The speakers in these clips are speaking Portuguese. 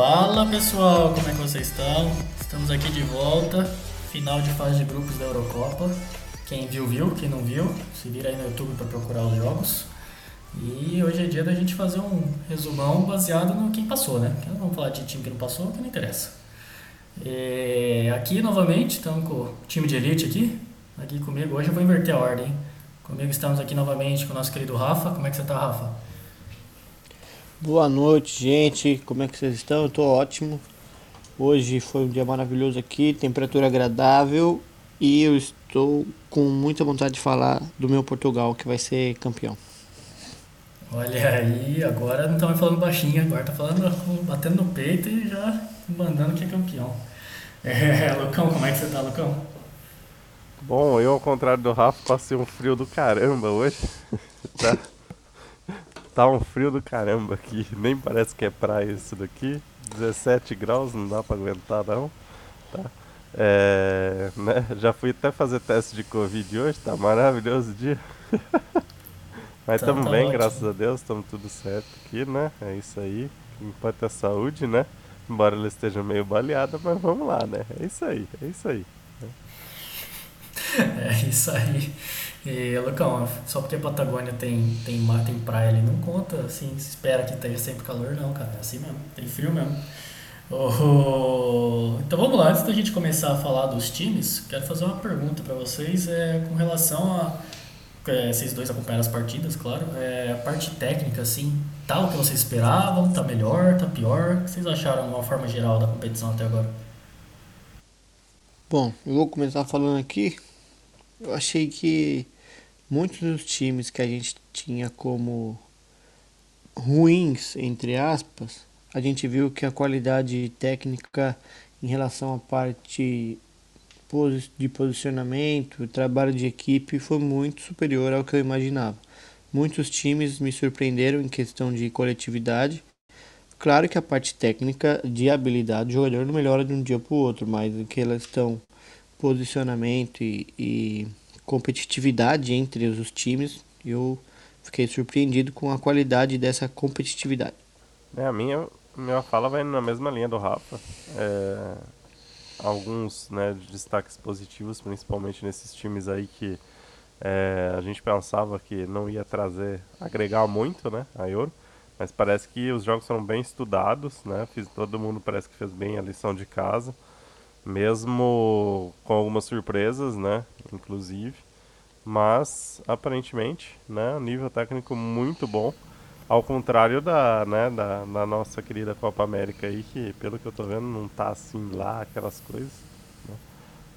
Fala pessoal, como é que vocês estão? Estamos aqui de volta, final de fase de grupos da Eurocopa. Quem viu, viu, quem não viu, se vira aí no YouTube para procurar os jogos. E hoje é dia da gente fazer um resumão baseado no quem passou, né? Não vamos falar de time que não passou, que não interessa. É, aqui novamente, estamos com o time de elite aqui. Aqui comigo, hoje eu vou inverter a ordem. Comigo estamos aqui novamente com o nosso querido Rafa. Como é que você está, Rafa? Boa noite, gente. Como é que vocês estão? Eu estou ótimo. Hoje foi um dia maravilhoso aqui, temperatura agradável e eu estou com muita vontade de falar do meu Portugal, que vai ser campeão. Olha aí, agora não estamos falando baixinho, agora tá falando batendo no peito e já mandando que é campeão. É, Lucão, como é que você tá, Lucão? Bom, eu ao contrário do Rafa, passei um frio do caramba hoje. tá, tá um frio do caramba aqui, nem parece que é praia isso daqui. 17 graus, não dá pra aguentar não. Tá? É, né? Já fui até fazer teste de Covid hoje, tá maravilhoso o dia. Mas estamos tá, tá bem, ótimo. graças a Deus, estamos tudo certo aqui, né? É isso aí. O que importa é a saúde, né? Embora ela esteja meio baleada, mas vamos lá, né? É isso aí, é isso aí. É isso aí. E, Lucão, só porque a Patagônia tem, tem mar, tem praia ali, não conta, assim, se espera que tenha sempre calor, não, cara. É assim mesmo, tem frio mesmo. Oh, então vamos lá, antes da gente começar a falar dos times, quero fazer uma pergunta para vocês é, com relação a. É, vocês dois acompanharam as partidas, claro. É, a parte técnica, assim, tá o que vocês esperavam? Tá melhor? Tá pior? O que vocês acharam de uma forma geral da competição até agora? Bom, eu vou começar falando aqui. Eu achei que muitos dos times que a gente tinha como ruins, entre aspas, a gente viu que a qualidade técnica em relação à parte de posicionamento, trabalho de equipe foi muito superior ao que eu imaginava. Muitos times me surpreenderam em questão de coletividade. Claro que a parte técnica de habilidade, o jogador não melhora de um dia para o outro, mas em questão posicionamento e, e competitividade entre os times, eu fiquei surpreendido com a qualidade dessa competitividade. É, a minha, minha fala vai na mesma linha do Rafa. É, alguns né, destaques positivos, principalmente nesses times aí que é, a gente pensava que não ia trazer, agregar muito né, a Euro. Mas parece que os jogos foram bem estudados, né? Fiz, todo mundo parece que fez bem a lição de casa mesmo com algumas surpresas, né, inclusive, mas aparentemente, né, nível técnico muito bom, ao contrário da, né, da, da, nossa querida Copa América aí, que pelo que eu tô vendo não tá assim lá, aquelas coisas, né,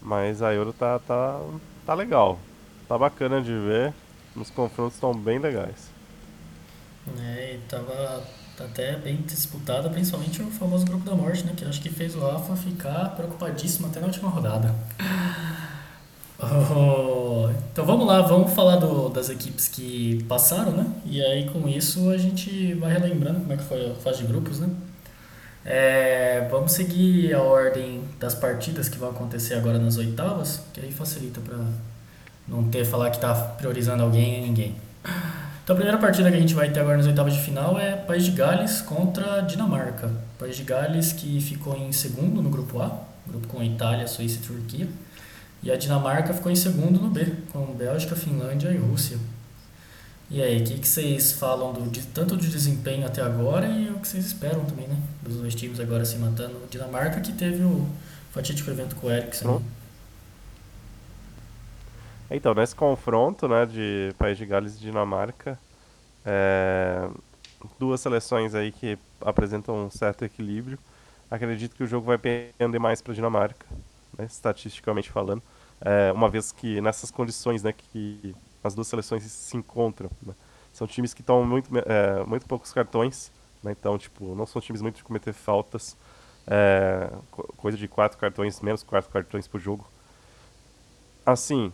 mas a Euro tá, tá, tá legal, tá bacana de ver, os confrontos estão bem legais. É, e tava até bem disputada, principalmente o famoso grupo da morte, né? Que acho que fez o Rafa ficar preocupadíssimo até na última rodada. Oh, então vamos lá, vamos falar do, das equipes que passaram, né? E aí com isso a gente vai relembrando como é que foi a fase de grupos, né? É, vamos seguir a ordem das partidas que vão acontecer agora nas oitavas, que aí facilita para não ter falar que tá priorizando alguém e ninguém. Então a primeira partida que a gente vai ter agora nas oitavas de final é País de Gales contra Dinamarca. País de Gales que ficou em segundo no grupo A, grupo com Itália, Suíça e Turquia. E a Dinamarca ficou em segundo no B, com Bélgica, Finlândia e Rússia. E aí, o que, que vocês falam do, de, tanto do desempenho até agora e o que vocês esperam também, né? Dos dois times agora se matando. Dinamarca que teve o fatídico evento com o Eriksen. Então, nesse confronto né, de País de Gales e Dinamarca, é, duas seleções aí que apresentam um certo equilíbrio. Acredito que o jogo vai pender mais para a Dinamarca, né, estatisticamente falando, é, uma vez que nessas condições né, que as duas seleções se encontram, né, são times que tomam muito, é, muito poucos cartões, né, então tipo, não são times muito de cometer faltas, é, coisa de quatro cartões, menos quatro cartões por jogo. Assim,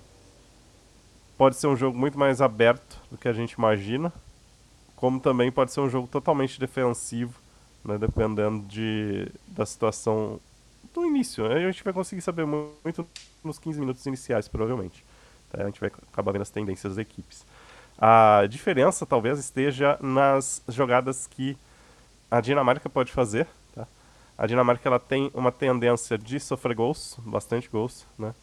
pode ser um jogo muito mais aberto do que a gente imagina, como também pode ser um jogo totalmente defensivo, né, dependendo de, da situação do início. A gente vai conseguir saber muito nos 15 minutos iniciais, provavelmente. Tá? A gente vai acabar vendo as tendências das equipes. A diferença talvez esteja nas jogadas que a Dinamarca pode fazer. Tá? A Dinamarca ela tem uma tendência de sofrer gols, bastante gols, né?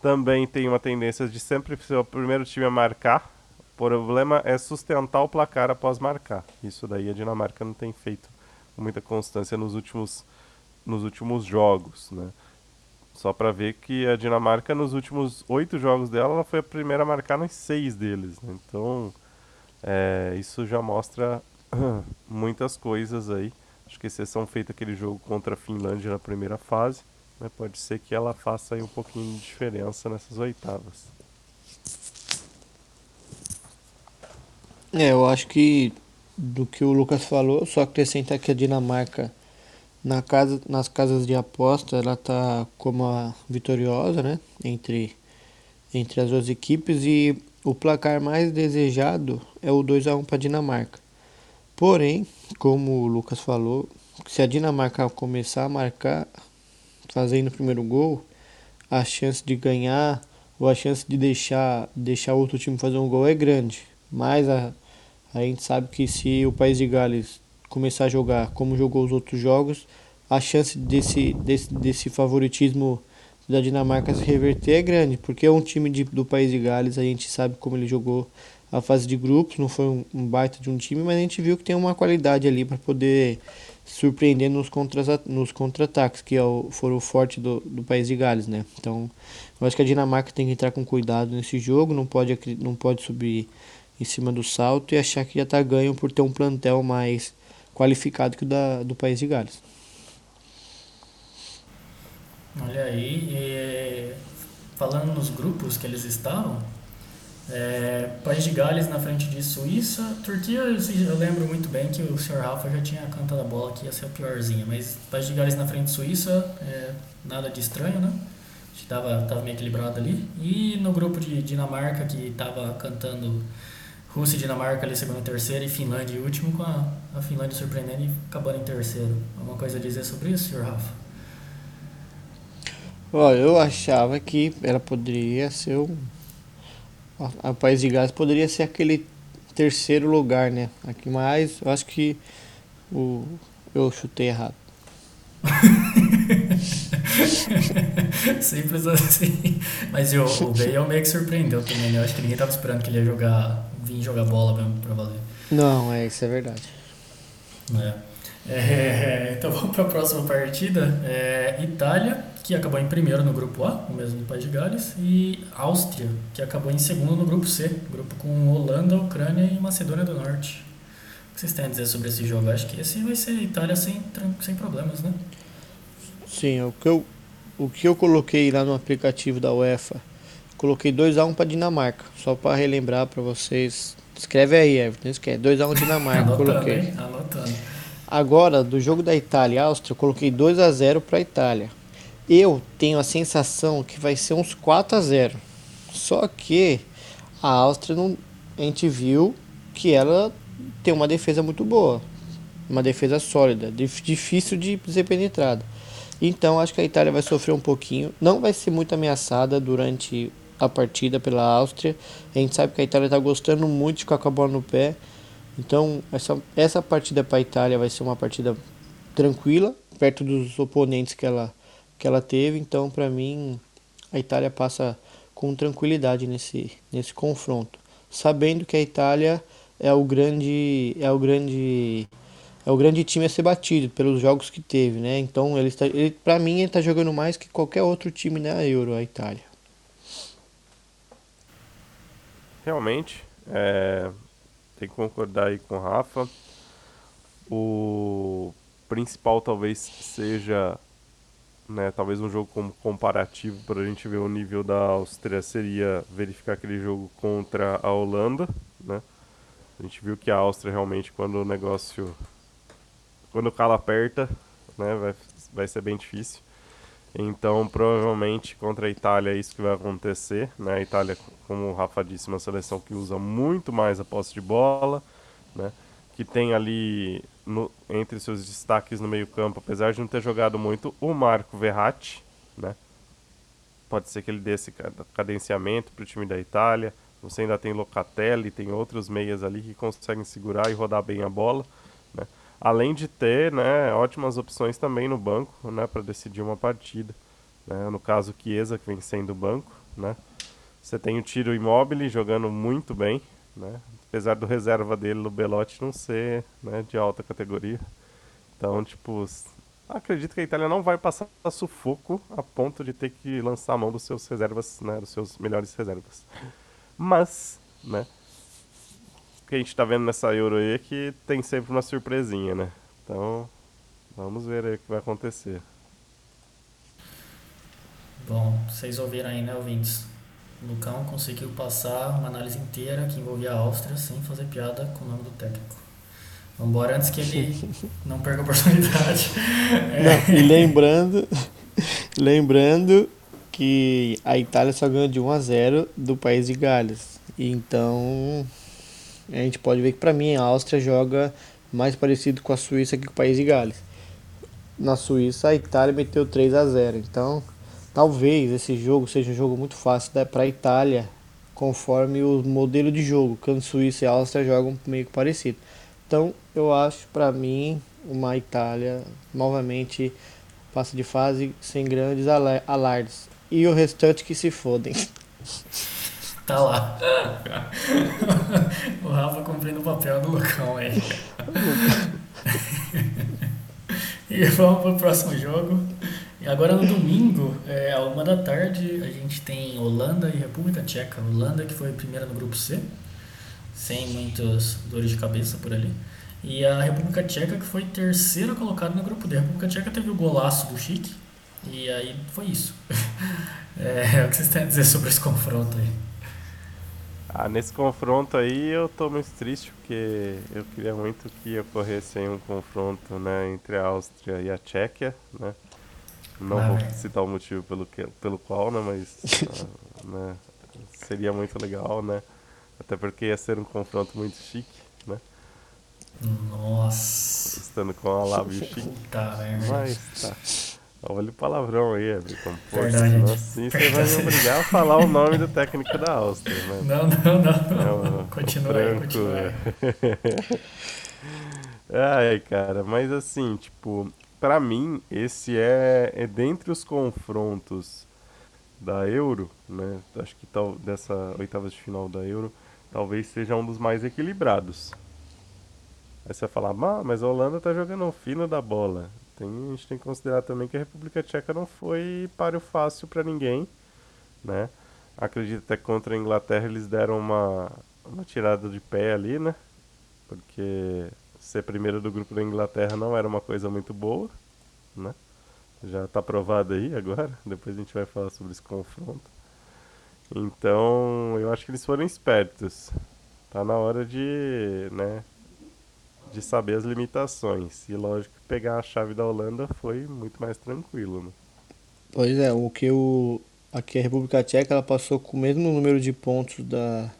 Também tem uma tendência de sempre ser o primeiro time a marcar. O problema é sustentar o placar após marcar. Isso daí a Dinamarca não tem feito com muita constância nos últimos, nos últimos jogos, né? Só para ver que a Dinamarca, nos últimos oito jogos dela, ela foi a primeira a marcar nos seis deles. Né? Então, é, isso já mostra muitas coisas aí. Acho que exceção feita aquele jogo contra a Finlândia na primeira fase. Né? Pode ser que ela faça aí um pouquinho de diferença nessas oitavas. É, eu acho que do que o Lucas falou, só acrescentar que a Dinamarca na casa, nas casas de aposta, ela tá como a vitoriosa, né? Entre, entre as duas equipes e o placar mais desejado é o 2 a 1 para Dinamarca. Porém, como o Lucas falou, se a Dinamarca começar a marcar fazendo o primeiro gol, a chance de ganhar ou a chance de deixar, deixar outro time fazer um gol é grande. Mas a, a gente sabe que se o País de Gales começar a jogar como jogou os outros jogos, a chance desse, desse, desse favoritismo da Dinamarca se reverter é grande, porque é um time de, do país de Gales, a gente sabe como ele jogou a fase de grupos, não foi um, um baita de um time, mas a gente viu que tem uma qualidade ali para poder surpreender nos, contra, nos contra-ataques, que é o, foram o forte do, do país de Gales, né? Então, eu acho que a Dinamarca tem que entrar com cuidado nesse jogo, não pode, não pode subir em cima do salto e achar que já está ganho por ter um plantel mais qualificado que o da, do país de Gales. Olha aí, falando nos grupos que eles estavam, é, País de Gales na frente de Suíça, Turquia eu lembro muito bem que o Sr. Rafa já tinha cantado a bola que ia ser a piorzinha, mas País de Gales na frente de Suíça, é, nada de estranho, né? Estava tava meio equilibrado ali. E no grupo de Dinamarca, que estava cantando Rússia e Dinamarca ali segunda e terceira e Finlândia último, com a, a Finlândia surpreendendo e acabando em terceiro. Alguma coisa a dizer sobre isso, Sr. Rafa? Olha, eu achava que ela poderia ser um. A, País de Gales poderia ser aquele terceiro lugar, né? Aqui, mas eu acho que o, eu chutei errado. Simples assim. Mas o, o Bale meio que surpreendeu também, né? Eu acho que ninguém tava esperando que ele ia jogar vir jogar bola mesmo pra valer. Não, é, isso é verdade. É. É, então vamos para a próxima partida. É, Itália, que acabou em primeiro no grupo A, o mesmo do País de Gales, e Áustria, que acabou em segundo no grupo C, grupo com Holanda, Ucrânia e Macedônia do Norte. O que vocês têm a dizer sobre esse jogo? Acho que esse vai ser Itália sem, sem problemas, né? Sim, o que eu, o que eu coloquei lá no aplicativo da UEFA Coloquei 2x1 para Dinamarca, só para relembrar para vocês. Escreve aí, Everton, esquece. 2x1 Dinamarca, Anotando, coloquei. Hein? Anotando. Agora, do jogo da Itália e Áustria, eu coloquei 2x0 para Itália. Eu tenho a sensação que vai ser uns 4x0. Só que a Áustria não, a gente viu que ela tem uma defesa muito boa, uma defesa sólida, difícil de ser penetrada. Então acho que a Itália vai sofrer um pouquinho, não vai ser muito ameaçada durante a partida pela Áustria. A gente sabe que a Itália está gostando muito de ficar com a bola no pé. Então, essa, essa partida para a Itália vai ser uma partida tranquila, perto dos oponentes que ela, que ela teve. Então, para mim, a Itália passa com tranquilidade nesse, nesse confronto, sabendo que a Itália é o grande é o grande é o grande time a ser batido pelos jogos que teve, né? Então ele está, ele, para mim ele está jogando mais que qualquer outro time na Euro, a Itália. realmente, é, tem que concordar aí com o Rafa. O principal talvez seja, né, talvez um jogo como comparativo para a gente ver o nível da Áustria seria verificar aquele jogo contra a Holanda, né? A gente viu que a Áustria realmente quando o negócio quando o calo aperta, né, vai, vai ser bem difícil. Então, provavelmente contra a Itália é isso que vai acontecer. Né? A Itália, como o Rafa disse, uma seleção que usa muito mais a posse de bola, né? que tem ali no, entre seus destaques no meio-campo, apesar de não ter jogado muito, o Marco Verratti. Né? Pode ser que ele dê esse cadenciamento para o time da Itália. Você ainda tem Locatelli, tem outros meias ali que conseguem segurar e rodar bem a bola. Né? além de ter né, ótimas opções também no banco né, para decidir uma partida. Né? No caso, Chiesa, que vem sendo o banco. Né? Você tem o Tiro Immobile jogando muito bem, né? apesar do reserva dele, no Belotti, não ser né, de alta categoria. Então, tipo, acredito que a Itália não vai passar sufoco a ponto de ter que lançar a mão dos seus reservas, né, dos seus melhores reservas. Mas, né, que a gente está vendo nessa Euro aí é que tem sempre uma surpresinha, né? Então, vamos ver aí o que vai acontecer. Bom, vocês ouviram aí, né, ouvintes? Lucão conseguiu passar uma análise inteira que envolvia a Áustria sem fazer piada com o nome do técnico. Vamos embora antes que ele não perca a oportunidade. É. Não, e lembrando, lembrando que a Itália só ganhou de 1 a 0 do país de Gales. Então, a gente pode ver que para mim a Áustria joga mais parecido com a Suíça que com o país de Gales. Na Suíça a Itália meteu 3 a 0. Então, talvez esse jogo seja um jogo muito fácil para a Itália, conforme o modelo de jogo, a Suíça e Áustria jogam meio que parecido. Então, eu acho para mim uma Itália novamente passa de fase sem grandes alardes. E o restante que se fodem. Tá lá. o Rafa cumprindo o papel do Lucão aí. e vamos pro próximo jogo. E agora no domingo, é, a uma da tarde, a gente tem Holanda e República Tcheca. Holanda que foi primeira no grupo C, sem muitas dores de cabeça por ali. E a República Tcheca que foi terceira colocada no grupo D. A República Tcheca teve o golaço do Chique. E aí foi isso. É, o que vocês têm a dizer sobre esse confronto aí? Ah, nesse confronto aí eu tô muito triste porque eu queria muito que ocorresse um confronto né, entre a Áustria e a Tchequia, né? Não ah, vou é. citar o motivo pelo, que, pelo qual, né, mas uh, né, seria muito legal, né? Até porque ia ser um confronto muito chique, né? Nossa! Estando com a lábio chique. Tá, mas tá. Olha o palavrão aí, Everton. Nossa, assim você vai me obrigar a falar o nome do técnico da Áustria, né? Não, não, não. não. continua aí, continua. Ai, cara, mas assim, tipo, pra mim, esse é, é dentre os confrontos da Euro, né? Acho que tal, dessa oitava de final da Euro, talvez seja um dos mais equilibrados. Aí você vai falar, mas a Holanda tá jogando fino da bola. Tem, a gente tem que considerar também que a República Tcheca não foi páreo fácil para ninguém, né? Acredito até que contra a Inglaterra eles deram uma, uma tirada de pé ali, né? Porque ser primeiro do grupo da Inglaterra não era uma coisa muito boa, né? Já está provado aí agora, depois a gente vai falar sobre esse confronto. Então, eu acho que eles foram espertos. Tá na hora de, né, de saber as limitações. E lógico que pegar a chave da Holanda foi muito mais tranquilo. Né? Pois é, o que o aqui a República Tcheca ela passou com o mesmo número de pontos da,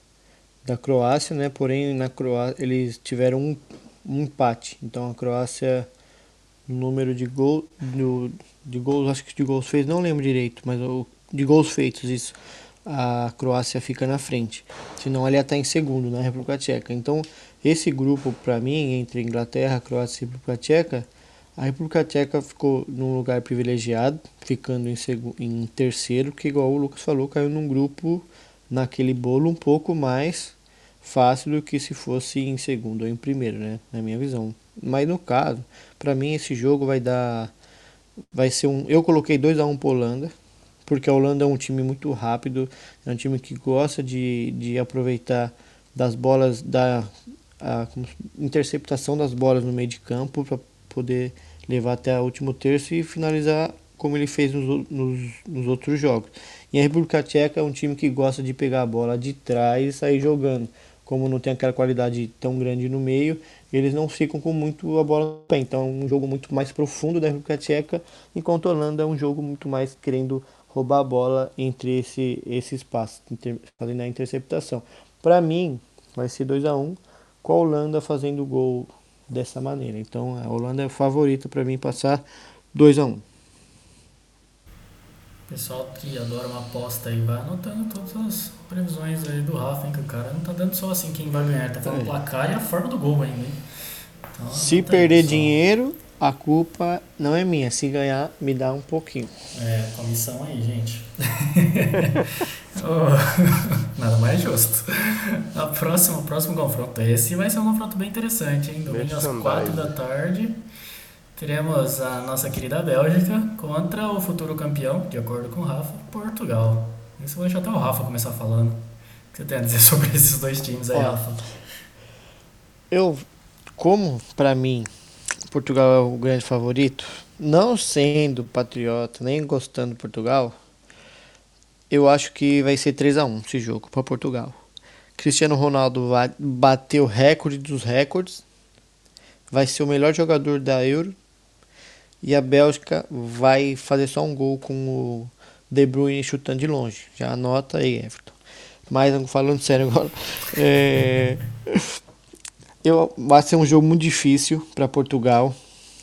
da Croácia, né? Porém na Croácia eles tiveram um, empate. Então a Croácia número de gol do, de gols, acho que de gols feitos, não lembro direito, mas o de gols feitos isso a Croácia fica na frente. Senão ela ia estar em segundo na República Tcheca. Então, esse grupo, para mim, entre Inglaterra, Croácia e República Tcheca, a República Tcheca ficou num lugar privilegiado, ficando em, em terceiro, que, igual o Lucas falou, caiu num grupo, naquele bolo, um pouco mais fácil do que se fosse em segundo ou em primeiro, né? Na minha visão. Mas no caso, para mim, esse jogo vai dar. Vai ser um. Eu coloquei 2 a 1 um para Holanda porque a Holanda é um time muito rápido, é um time que gosta de, de aproveitar das bolas, da a, interceptação das bolas no meio de campo para poder levar até o último terço e finalizar como ele fez nos, nos, nos, outros jogos. E a República Tcheca é um time que gosta de pegar a bola de trás e sair jogando. Como não tem aquela qualidade tão grande no meio, eles não ficam com muito a bola no pé. Então é um jogo muito mais profundo da República Tcheca, enquanto a Holanda é um jogo muito mais querendo roubar a bola entre esse, esse espaço, fazendo a interceptação. Para mim, vai ser 2 a 1 um, com a Holanda fazendo gol dessa maneira. Então a Holanda é favorita para mim passar 2 a 1 um. Pessoal que adora uma aposta aí, vai anotando todas as previsões aí do Rafa, hein, que o cara não tá dando só assim quem vai ganhar, tá falando é. o placar e a forma do gol ainda, hein? Então, Se perder dinheiro, a culpa não é minha. Se ganhar, me dá um pouquinho. É, comissão aí, gente. Oh, Nada mais justo. A próxima, o próximo confronto. Esse vai ser um confronto bem interessante, hein? Domingo às. 4 da tarde. Teremos a nossa querida Bélgica contra o futuro campeão, de acordo com o Rafa, Portugal. Isso eu vou deixar até o Rafa começar falando. O que você tem a dizer sobre esses dois times aí, Ó, Rafa? Eu, como pra mim Portugal é o grande favorito, não sendo patriota nem gostando de Portugal, eu acho que vai ser 3 a 1 esse jogo para Portugal. Cristiano Ronaldo vai bater o recorde dos recordes, vai ser o melhor jogador da Euro e a Bélgica vai fazer só um gol com o De Bruyne chutando de longe. Já anota aí, Everton. Mas falando sério agora, é, eu, vai ser um jogo muito difícil para Portugal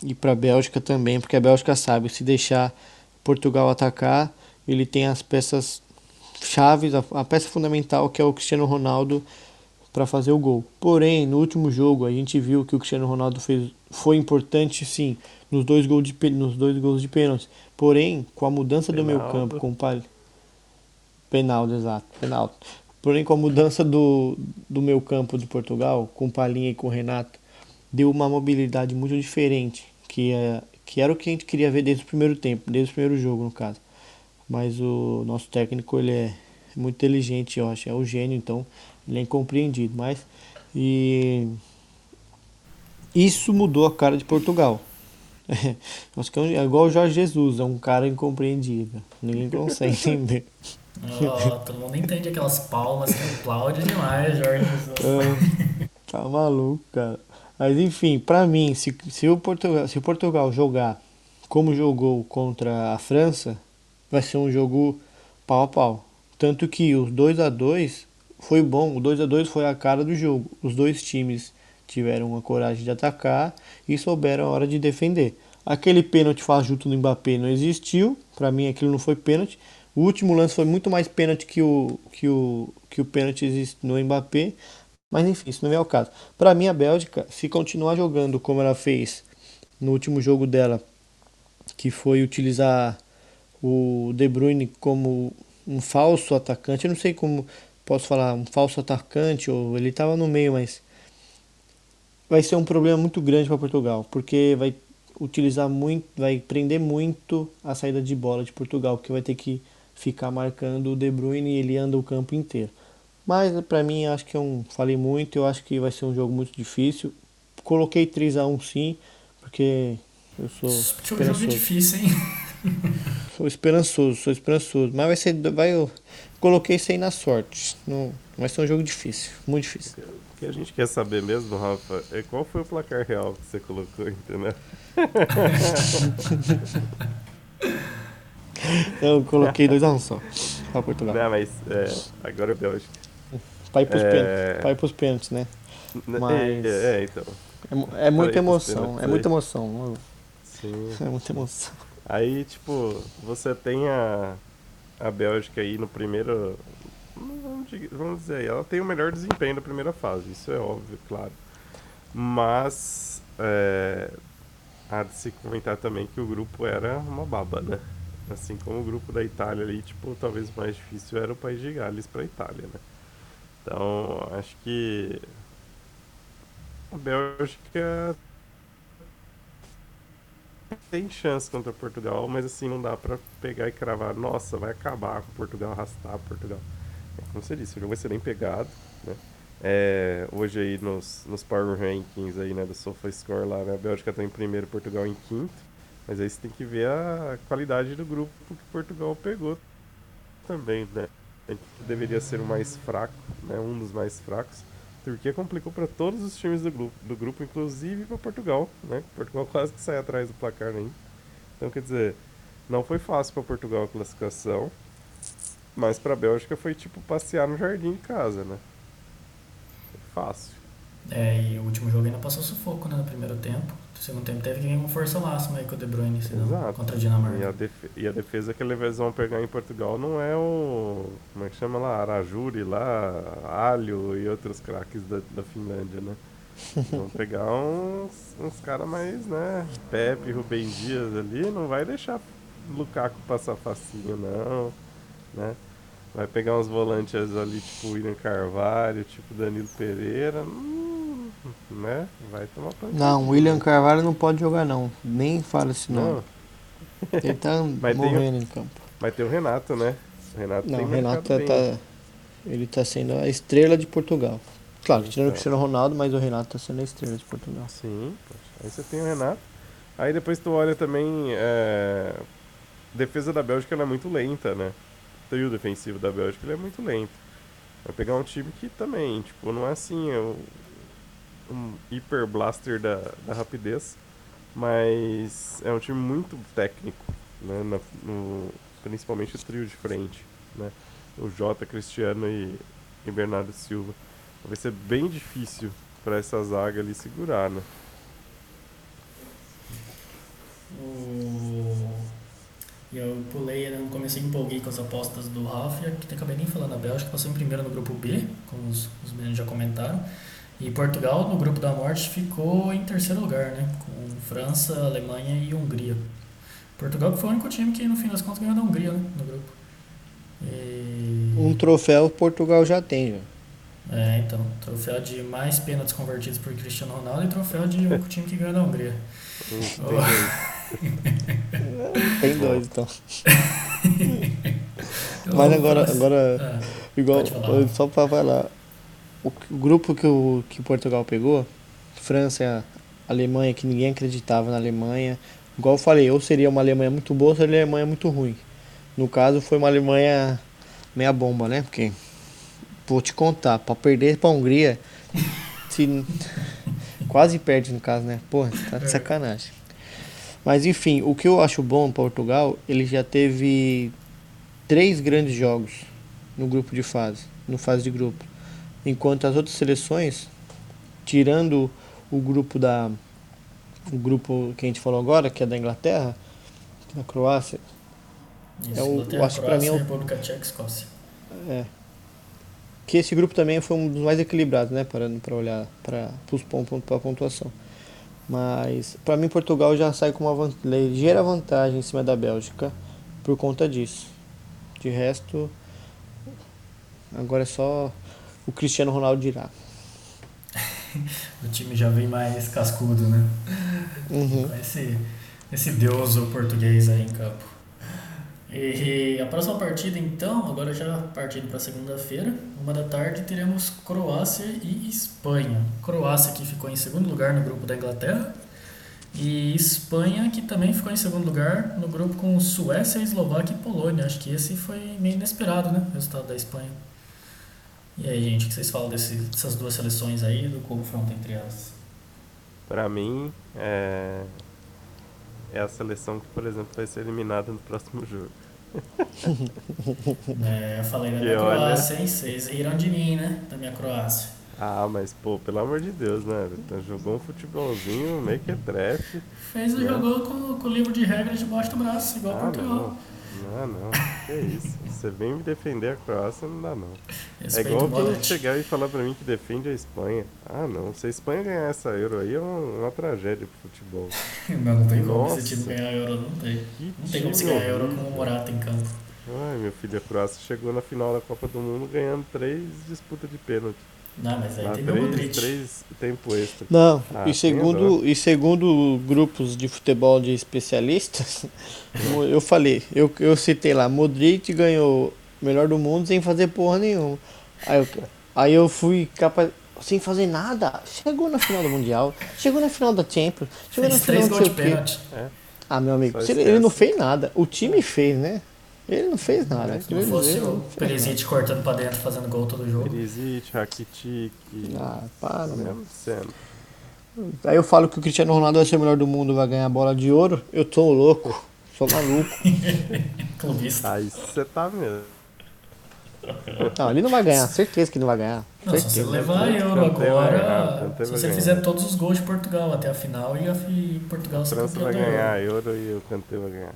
e para a Bélgica também, porque a Bélgica sabe, se deixar Portugal atacar, ele tem as peças chaves, a, a peça fundamental que é o Cristiano Ronaldo para fazer o gol. Porém, no último jogo a gente viu que o Cristiano Ronaldo fez, foi importante sim nos dois gols de nos dois gols de pênalti. Porém, com a mudança do meio Penaldo. campo com o Pal- Penaldo, exato, penaldo. Porém, com a mudança do, do meio campo de Portugal, com o Palinha e com o Renato, deu uma mobilidade muito diferente, que, é, que era o que a gente queria ver desde o primeiro tempo, desde o primeiro jogo, no caso. Mas o nosso técnico, ele é muito inteligente, eu acho, é o gênio, então ele é incompreendido. Mas, e isso mudou a cara de Portugal. Acho que é é igual o Jorge Jesus, é um cara incompreendido. Ninguém consegue entender. Ó, todo mundo entende aquelas palmas que aplaude demais, Jorge Jesus. Ah, tá maluco, cara. Mas enfim, pra mim, se, se, o Portugal, se o Portugal jogar como jogou contra a França, vai ser um jogo pau a pau. Tanto que os 2 a 2 foi bom, o 2 a 2 foi a cara do jogo. Os dois times tiveram a coragem de atacar e souberam a hora de defender. Aquele pênalti fajuto no Mbappé não existiu, pra mim aquilo não foi pênalti. O último lance foi muito mais pênalti que o que o que o pênalti existe no Mbappé. Mas enfim, isso não é o caso. Pra mim a Bélgica, se continuar jogando como ela fez no último jogo dela, que foi utilizar o De Bruyne como um falso atacante, eu não sei como posso falar, um falso atacante ou ele estava no meio, mas vai ser um problema muito grande para Portugal, porque vai utilizar muito, vai prender muito a saída de bola de Portugal, porque vai ter que ficar marcando o De Bruyne e ele anda o campo inteiro. Mas para mim acho que é um, falei muito, eu acho que vai ser um jogo muito difícil. Coloquei 3 a 1 sim, porque eu sou jogo é esperançoso. difícil, hein? Sou esperançoso, sou esperançoso. Mas vai ser. Vai, eu coloquei isso aí na sorte. Não, vai ser um jogo difícil. Muito difícil. O que a gente quer saber mesmo, Rafa, é qual foi o placar real que você colocou, entendeu? Eu coloquei 2x1 só. Pra Portugal. Não, mas é, agora é Bélgica. Ir pros É. pênaltis. Pros pênaltis, né? Mas- É, é, então. É, mu- é muita emoção. É muita emoção. Sim. É muita emoção. Aí, tipo, você tem a, a Bélgica aí no primeiro. Vamos di- vamos dizer aí, ela tem o melhor desempenho da primeira fase, isso é óbvio, claro. Mas é, há de se comentar também que o grupo era uma baba, né? Assim como o grupo da Itália ali, tipo, talvez o mais difícil era o país de Gales para a Itália, né? Então, acho que a Bélgica tem chance contra Portugal, mas assim não dá pra pegar e cravar, nossa, vai acabar com Portugal, arrastar Portugal. Como você disse, o jogo vai ser bem pegado, né? É, hoje aí nos, nos Power Rankings aí, né, do SofaScore lá, né, a Bélgica tá em primeiro, Portugal em quinto, mas aí você tem que ver a qualidade do grupo que Portugal pegou também, né? Gente deveria ser o mais fraco, né, um dos mais fracos. A Turquia complicou para todos os times do grupo, do grupo inclusive para Portugal, né? Portugal quase que sai atrás do placar ainda. Então, quer dizer, não foi fácil para Portugal a classificação, mas para a Bélgica foi tipo passear no jardim de casa, né? Foi fácil. É, e o último jogo ainda passou sufoco, né, no primeiro tempo. No segundo tempo teve que vir com força máxima aí com o De Bruyne, senão, Exato. contra a E a, Dinamarca. defe- e a defesa que eles vão pegar em Portugal não é o. Como é que chama lá? Arajuri lá, Alho e outros craques da, da Finlândia, né? Vamos pegar uns, uns caras mais, né? Pepe, Rubem Dias ali, não vai deixar Lukaku passar facinho, não. Né? Vai pegar uns volantes ali, tipo William Carvalho, tipo Danilo Pereira. Hum, né? Vai tomar pancada. Não, William Carvalho não pode jogar não. Nem fala esse nome. Não, Ele tá Mas tem o- morrendo em campo. Vai ter o Renato, né? O Renato Não, tem o Renato bem. tá. Ele tá sendo a estrela de Portugal. Claro, tirando o É. Cristiano Ronaldo, mas o Renato tá sendo a estrela de Portugal. Sim, aí você tem o Renato. Aí depois tu olha também. É... Defesa da Bélgica ela é muito lenta, né? Trio defensivo da Bélgica ele é muito lento. Vai pegar um time que também, tipo, não é assim, é o- um hiper blaster da, da rapidez, mas é um time muito técnico, né? Na- no- principalmente o trio de frente, né? O Jota, Cristiano e, e Bernardo Silva. Vai ser bem difícil para essa zaga ali segurar, né? O... E eu pulei no começo, empolguei com as apostas do Rafa, que acabei nem falando. A Bélgica passou em primeiro no grupo B, como os, os meninos já comentaram. E Portugal, no grupo da morte, ficou em terceiro lugar, né? Com França, Alemanha e Hungria. Portugal que foi o único time que, no fim das contas, ganhou da Hungria, né? No grupo. E... Um troféu Portugal já tem, já. É, então. Troféu de mais pênaltis convertidos por Cristiano Ronaldo e troféu de único time que ganhou da Hungria. Oh. Tem dois, então. Mas agora, agora Ah, igual, só pra falar, o, grupo que, o, que Portugal pegou, França, Alemanha, que ninguém acreditava na Alemanha. Igual eu falei, ou seria uma Alemanha muito boa ou seria uma Alemanha muito ruim. No caso, foi uma Alemanha meia bomba, né? Porque, vou te contar, pra perder pra Hungria, se, quase perde no caso, né? Porra, tá de É. sacanagem. Mas enfim, o que eu acho bom Portugal, ele já teve três grandes jogos no grupo de fase, no fase de grupo. Enquanto as outras seleções, tirando o grupo da o grupo que a gente falou agora, que é da Inglaterra, da Croácia, Isso, É o- eu acho que pra mim é o- República Tcheca Escócia. é que esse grupo também foi um dos mais equilibrados, né, parando para olhar para os pontos para pontuação. Mas para mim Portugal já sai com uma van- ligeira vantagem em cima da Bélgica por conta disso. De resto, agora é só o Cristiano Ronaldo dirá. O time já vem mais cascudo, né? Uhum. Esse, esse deus português aí em campo. E a próxima partida, então, agora já partindo para segunda-feira, uma da tarde, teremos Croácia e Espanha. Croácia que ficou em segundo lugar no grupo da Inglaterra e Espanha que também ficou em segundo lugar no grupo com Suécia, Eslováquia e Polônia. Acho que esse foi meio inesperado, né? O resultado da Espanha. E aí, gente, o que vocês falam desse, dessas duas seleções aí, do confronto entre elas? Pra mim, é... é a seleção que, por exemplo, vai ser eliminada no próximo jogo. É, eu falei da minha olha- Croácia, hein? Vocês riram de mim, né? Da minha Croácia. Ah, mas, pô, pelo amor de Deus, né? Então, Jogou um futebolzinho, meio que trefe. Fez o É. jogou com, com o livro de regras debaixo do braço, igual Ah, Portugal. não. Não, não. Que isso. Você vem me defender a Croácia, não dá, não. É Respeito igual o quem Modric. chegar e falar pra mim que defende a Espanha. Ah, não. Se a Espanha ganhar essa Euro aí, é uma, uma tragédia pro futebol. Não, não tem como Nossa. esse time ganhar Euro, não tem. Que Não tem como se ganhar Euro horrível. com o Morata em campo. Ai, meu filho, a Croácia chegou na final da Copa do Mundo ganhando três disputas de pênalti. Não, mas aí Lá, teve o três, Modric. três tempo extra. Não, Ah, e tem segundo e segundo grupos de futebol de especialistas, eu falei, eu, eu citei lá, Modric ganhou o melhor do mundo sem fazer porra nenhuma. Aí eu, aí eu fui capaz sem fazer nada. Chegou na final do mundial, chegou na final da Champions, chegou Fez na final três não gols sei de o quê. pênalti. Ah, meu amigo, ele, ele não fez nada. O time fez, né? Ele não fez nada. Se não fosse o Perisic cortando pra dentro, fazendo gol todo jogo. Perisic, Rakitic, Ah, para, meu. mesmo sendo. Aí eu falo que o Cristiano Ronaldo vai ser o melhor do mundo, vai ganhar a bola de ouro. Eu tô louco, sou maluco. Clubista. Aí você tá mesmo. Não, ele não vai ganhar, certeza que não vai ganhar. Não, se você certeza. levar a Euro agora, Kanté se você ganhar. fizer todos os gols de Portugal até a final, e a fi- Portugal A França vai ganhar a Euro. E o Kanté vai ganhar.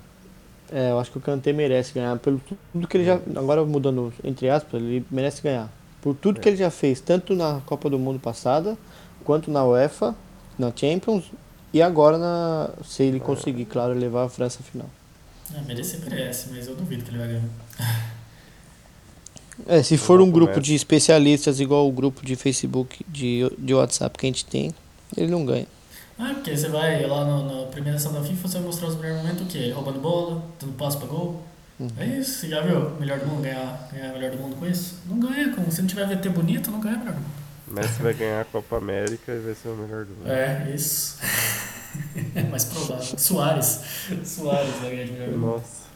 É, eu acho que o Kanté merece ganhar pelo tudo que ele já. Agora mudando entre aspas, ele merece ganhar. Por tudo que ele já fez, tanto na Copa do Mundo passada, quanto na UEFA, na Champions e agora na se ele conseguir, claro, levar a França à final. É, merecer merece, mas eu duvido que ele vai ganhar. É, se for um grupo de especialistas igual o grupo de Facebook, de, de WhatsApp que a gente tem, ele não ganha. Ah, porque você vai lá no- na premiação da FIFA, você vai mostrar os melhores momentos o quê? Roubando bola, dando passo pra gol. É isso, você já viu melhor do mundo ganhar, ganhar melhor do mundo com isso? Não ganha, como se não tiver VT bonito, não ganha melhor do mundo. Messi vai ganhar a Copa América e vai ser o melhor do mundo. É, isso. Mais provável. Soares. Soares vai ganhar de melhor do mundo. Nossa.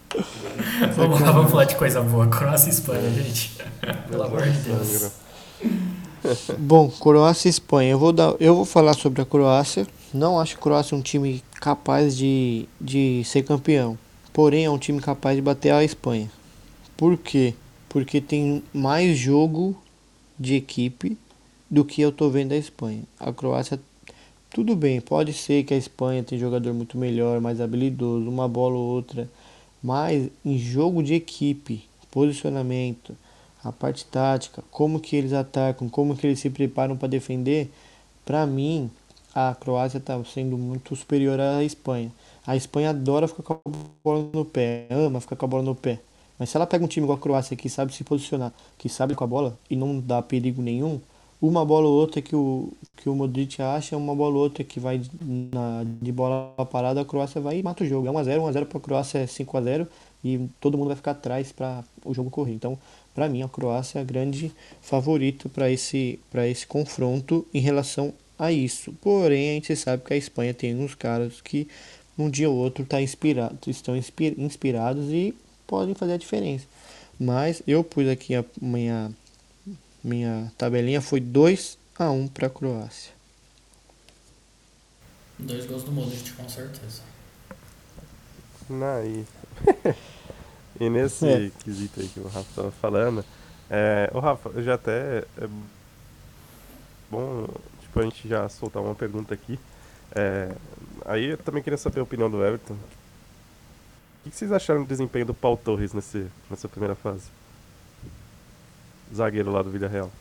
Vamos lá, vamos falar de coisa boa. Croácia e Espanha, gente. Pelo amor de Deus. Bom, Croácia e Espanha. Eu vou, dar, eu vou falar sobre a Croácia. Não acho a Croácia um time capaz de, de ser campeão. Porém, é um time capaz de bater a Espanha. Por quê? Porque tem mais jogo de equipe do que eu tô vendo da Espanha. A Croácia, tudo bem, pode ser que a Espanha tem jogador muito melhor, mais habilidoso, uma bola ou outra. Mas em jogo de equipe, posicionamento, a parte tática, como que eles atacam, como que eles se preparam para defender, para mim a Croácia está sendo muito superior à Espanha. A Espanha adora ficar com a bola no pé, ama ficar com a bola no pé. Mas se ela pega um time igual a Croácia que sabe se posicionar, que sabe com a bola e não dá perigo nenhum, uma bola ou outra que o, que o Modric acha, uma bola ou outra que vai na, de bola parada, a Croácia vai e mata o jogo. É 1x0, 1x0 para a Croácia é 5x0 e todo mundo vai ficar atrás para o jogo correr. Então, para mim, a Croácia é a grande favorita para esse, esse confronto em relação a isso. Porém, a gente sabe que a Espanha tem uns caras que um dia ou outro tá inspirado, estão inspi- inspirados e podem fazer a diferença. Mas eu pus aqui a minha, minha tabelinha, foi 2 a 1 para a Croácia. Dois gols do Modric, com certeza. Não, e... e nesse É. quesito aí que o Rafa tava falando, é, o Rafa, eu já até é bom, tipo, a gente já soltar uma pergunta aqui. É, aí eu também queria saber a opinião do Everton. O que que vocês acharam do desempenho do Paul Torres nesse, nessa primeira fase? Zagueiro lá do Villarreal.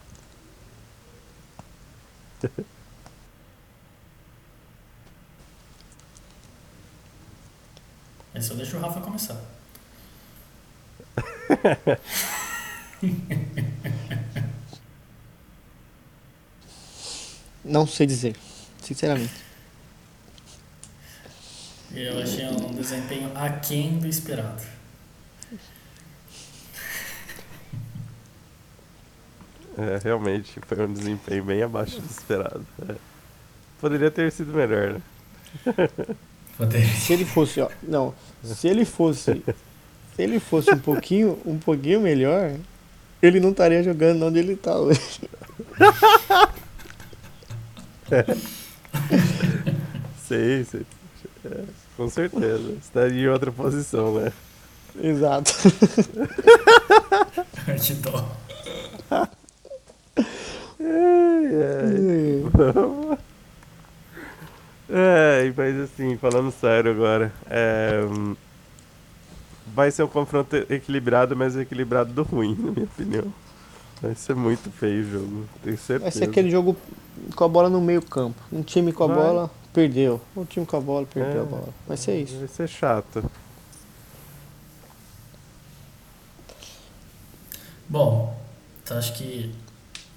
Esse eu deixo o Rafa começar. Não sei dizer, sinceramente. Eu achei um desempenho aquém do esperado. É, realmente foi um desempenho bem abaixo do esperado. É. Poderia ter sido melhor, né? Se ele fosse, ó, não, se ele fosse, se ele fosse um pouquinho, um pouquinho melhor, ele não estaria jogando onde ele tá hoje. Sei, sei. É, com certeza. Estaria em outra posição, né? Exato. dó. Ai, ai. Vamos. É, mas assim, falando sério agora, é, vai ser um confronto equilibrado, mas equilibrado do ruim, na minha opinião. Vai ser muito feio o jogo, tenho certeza. Vai ser aquele jogo com a bola no meio campo. Um time com a Vai. bola perdeu. Um time com a bola perdeu É. a bola. Vai ser isso. Vai ser chato. Bom, então acho que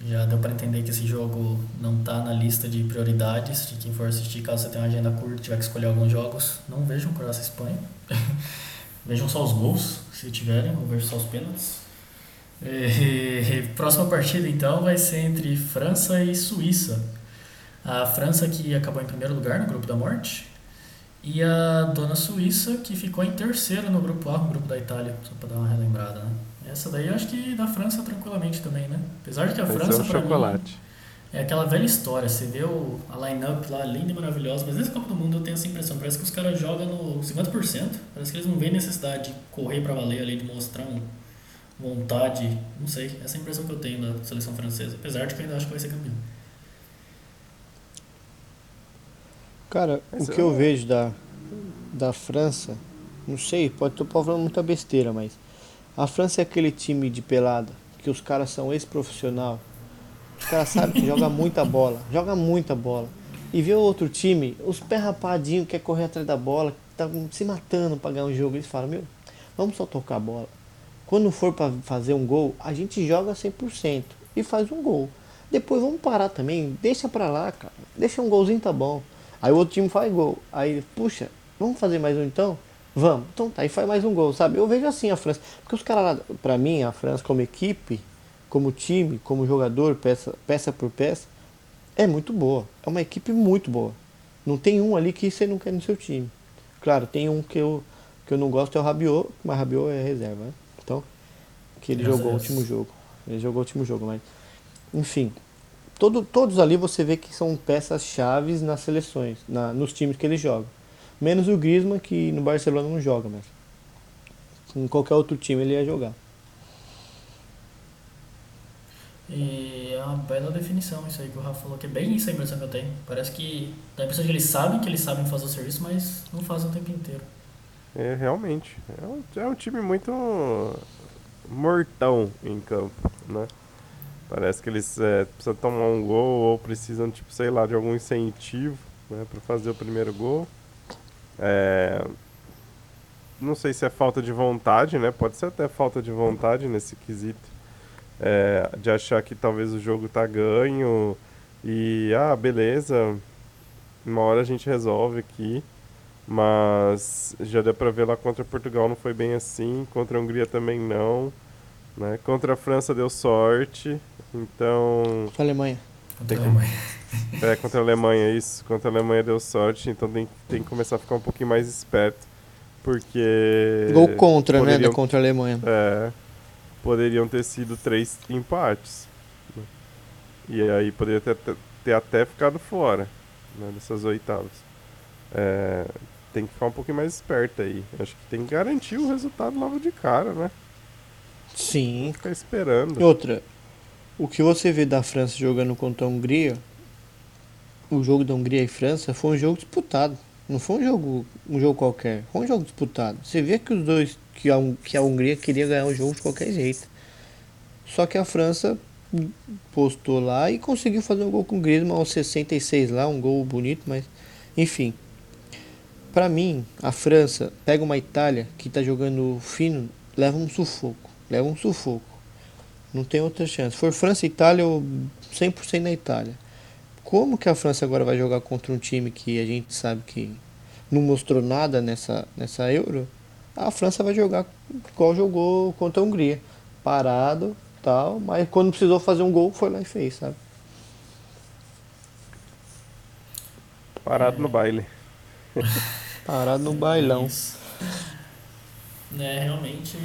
já deu para entender que esse jogo não tá na lista de prioridades de quem for assistir. Caso você tenha uma agenda curta e tiver que escolher alguns jogos, não vejam Croácia e Espanha. vejam só os gols, se tiverem, ou vejam só os pênaltis. E, próxima partida então vai ser entre França e Suíça. A França que acabou em primeiro lugar no grupo da morte e a dona Suíça que ficou em terceiro no grupo A, no grupo da Itália, só para dar uma relembrada, né? Essa daí eu acho que da França tranquilamente também, né? Apesar de que a Vai França ser um pra mim, chocolate. é aquela velha história, você vê o, a line-up lá linda e maravilhosa, mas nesse Copa do Mundo eu tenho essa impressão, parece que os caras jogam no 50%, parece que eles não veem necessidade de correr pra valer ali, de mostrar um, vontade, não sei, essa é a impressão que eu tenho da seleção francesa, apesar de que eu ainda acho que vai ser campeão. Cara, o que eu- eu vejo da, da França, não sei, pode estar falando muita besteira, mas a França é aquele time de pelada que os caras são ex-profissional Os caras sabem que joga muita bola, joga muita bola. E vê o outro time, os pé rapadinhos quer correr atrás da bola, tá se matando pra ganhar um jogo. Eles falam, meu, vamos só tocar a bola. Quando for para fazer um gol, a gente joga 100% e faz um gol. Depois vamos parar também, deixa pra lá, cara. Deixa um golzinho tá bom. Aí o outro time faz gol. Aí, puxa, vamos fazer mais um então? Vamos. Então tá, e faz mais um gol, sabe? Eu vejo assim a França. Porque os caras lá, pra mim, a França como equipe, como time, como jogador, peça, peça por peça, é muito boa. É uma equipe muito boa. Não tem um ali que você não quer no seu time. Claro, tem um que eu, que eu não gosto, é o Rabiot, mas Rabiot é reserva, né? Então, que ele Graças jogou o Deus. último jogo. Ele jogou o último jogo, mas. Enfim. Todo, todos ali você vê que são peças chaves nas seleções, na, nos times que ele joga. Menos o Griezmann, que no Barcelona não joga, mas. Em qualquer outro time ele ia jogar. E é uma bela definição isso aí que o Rafa falou, que é bem isso a impressão que eu tenho. Parece que dá a impressão que eles sabem que eles sabem fazer o serviço, mas não fazem o tempo inteiro. É, realmente. É um, é um time muito mortão em campo, né? Parece que eles é, precisam tomar um gol ou precisam, tipo, sei lá, de algum incentivo né, para fazer o primeiro gol. É, não sei se é falta de vontade, né? Pode ser até falta de vontade nesse quesito. É, de achar que talvez o jogo tá ganho e, ah, beleza, uma hora a gente resolve aqui. Mas já deu pra ver lá contra Portugal não foi bem assim, contra a Hungria também não, né? Contra a França deu sorte, então Alemanha. Contra a Tem- Alemanha. É contra a Alemanha isso, contra a Alemanha deu sorte, então tem, tem que começar a ficar um pouquinho mais esperto, porque Gol contra, né? poderiam- Da contra a Alemanha. é, poderiam ter sido três empates. né? E aí poderia ter, ter até ficado fora né, dessas oitavas. É, tem que ficar um pouquinho mais esperto aí. Acho que tem que garantir o resultado logo de cara, né? Sim. Ficar esperando. Outra, o que você vê da França jogando contra a Hungria, o jogo da Hungria e França foi um jogo disputado. Não foi um jogo, um jogo qualquer, foi um jogo disputado. Você vê que os dois, que a, que a Hungria queria ganhar o jogo de qualquer jeito. Só que a França postou lá e conseguiu fazer um gol com o Griezmann aos 66 lá, um gol bonito, mas enfim. Pra mim, a França pega uma Itália que tá jogando fino, leva um sufoco, leva um sufoco. Não tem outra chance. For França e Itália, eu 100% na Itália. Como que a França agora vai jogar contra um time que a gente sabe que não mostrou nada nessa, nessa Euro? A França vai jogar igual jogou contra a Hungria. Parado, tal, mas quando precisou fazer um gol, foi lá e fez, sabe? Parado no baile. Parado no bailão. Isso. É, realmente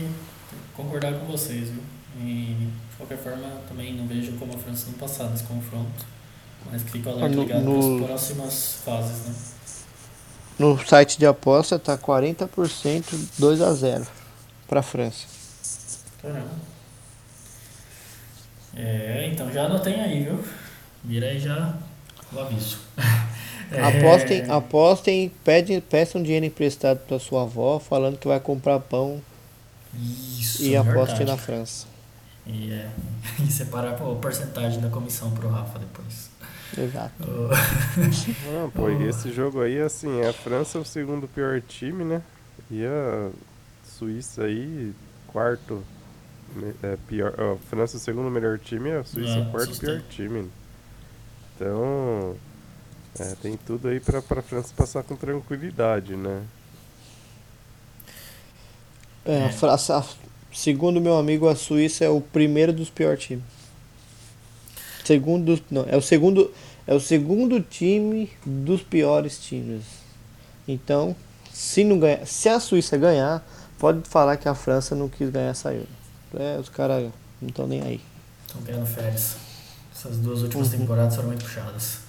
concordar com vocês, viu? E, de qualquer forma, também não vejo como a França não passar nesse confronto. Mas fico alerta No- ligado no- para as próximas fases, né? No site de aposta tá 40% 2 a 0 para a França. Caramba. É, então já anotei aí, viu? Vira aí já o aviso. É, Apostem, apostem, pedem, peçam dinheiro emprestado para sua avó, falando que vai comprar pão Isso, e apostem verdade. na França. E, é, e separar a porcentagem da comissão pro Rafa depois. Exato. Ah, pô, esse jogo aí, assim, a França é o segundo pior time, né? E a Suíça aí, quarto é, pior. a França é o segundo melhor time e a Suíça É, o quarto assustei. pior time. Então, é, tem tudo aí pra, pra França passar com tranquilidade, né? É, a França, a- segundo meu amigo, a Suíça é o primeiro dos piores times. Segundo, dos- não, é o segundo, é o segundo time dos piores times. Então, se não ganhar, se a Suíça ganhar, pode falar que a França não quis ganhar essa Euro. É, os caras não estão nem aí. Estão querendo férias. Essas duas últimas Uhum. temporadas foram muito puxadas.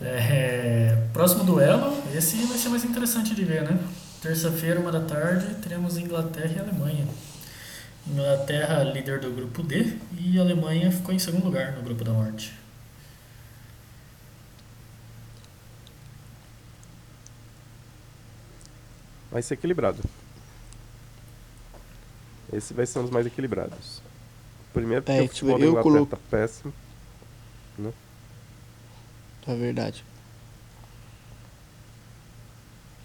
É, próximo duelo, esse vai ser mais interessante de ver, né? Terça-feira, uma da tarde, teremos Inglaterra e Alemanha. Inglaterra, líder do grupo D, e a Alemanha ficou em segundo lugar no grupo da morte. Vai ser equilibrado. Esse vai ser um dos mais equilibrados. Primeiro porque É, o futebol da Inglaterra colo- tá péssimo. né? É verdade.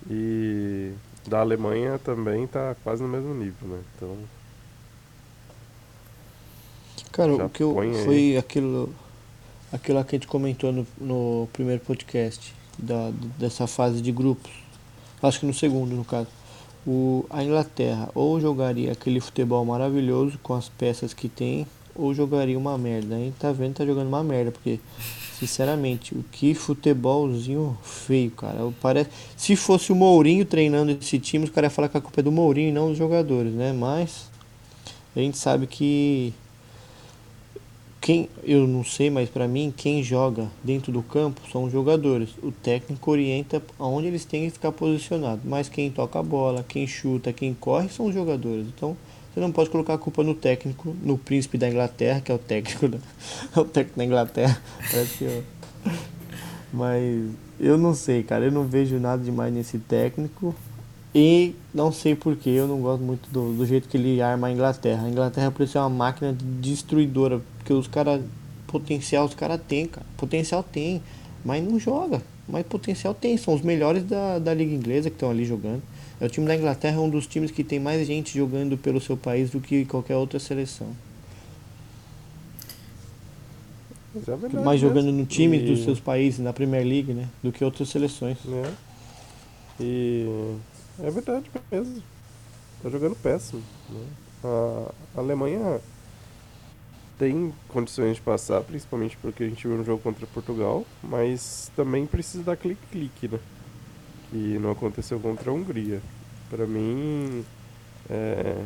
E da Alemanha também tá quase no mesmo nível, né? Então, Cara, o que eu, aí. foi aquilo, aquilo que a gente comentou no, no primeiro podcast, da, dessa fase de grupos. Acho que no segundo, no caso. O, a Inglaterra ou jogaria aquele futebol maravilhoso com as peças que tem, ou jogaria uma merda. A gente tá vendo tá jogando uma merda, porque, sinceramente, o que futebolzinho feio, cara. Parece, se fosse o Mourinho treinando esse time, os caras iam falar que a culpa é do Mourinho e não dos jogadores, né? Mas a gente sabe que quem eu não sei, mas pra mim quem joga dentro do campo são os jogadores. O técnico orienta aonde eles têm que ficar posicionados, mas quem toca a bola, quem chuta, quem corre são os jogadores. Então você não pode colocar a culpa no técnico, no príncipe da Inglaterra, que é o técnico da, é o técnico da Inglaterra. Parece eu- Mas eu não sei, cara, eu não vejo nada demais nesse técnico. E não sei porquê, eu não gosto muito do, do jeito que ele arma a Inglaterra. A Inglaterra parece ser uma máquina de destruidora, porque os caras. Potencial os caras têm, cara. Potencial tem, mas não joga. Mas potencial tem, são os melhores da, da Liga Inglesa que estão ali jogando. É o time da Inglaterra é um dos times que tem mais gente jogando pelo seu país do que qualquer outra seleção. é verdade mais mesmo. jogando no time E- dos seus países, na Premier League, né? Do que outras seleções. né? E é verdade mesmo. Tá jogando péssimo. né? A Alemanha tem condições de passar, principalmente porque a gente viu um jogo contra Portugal, mas também precisa dar clique-clique, né? Que não aconteceu contra a Hungria. Pra mim, é,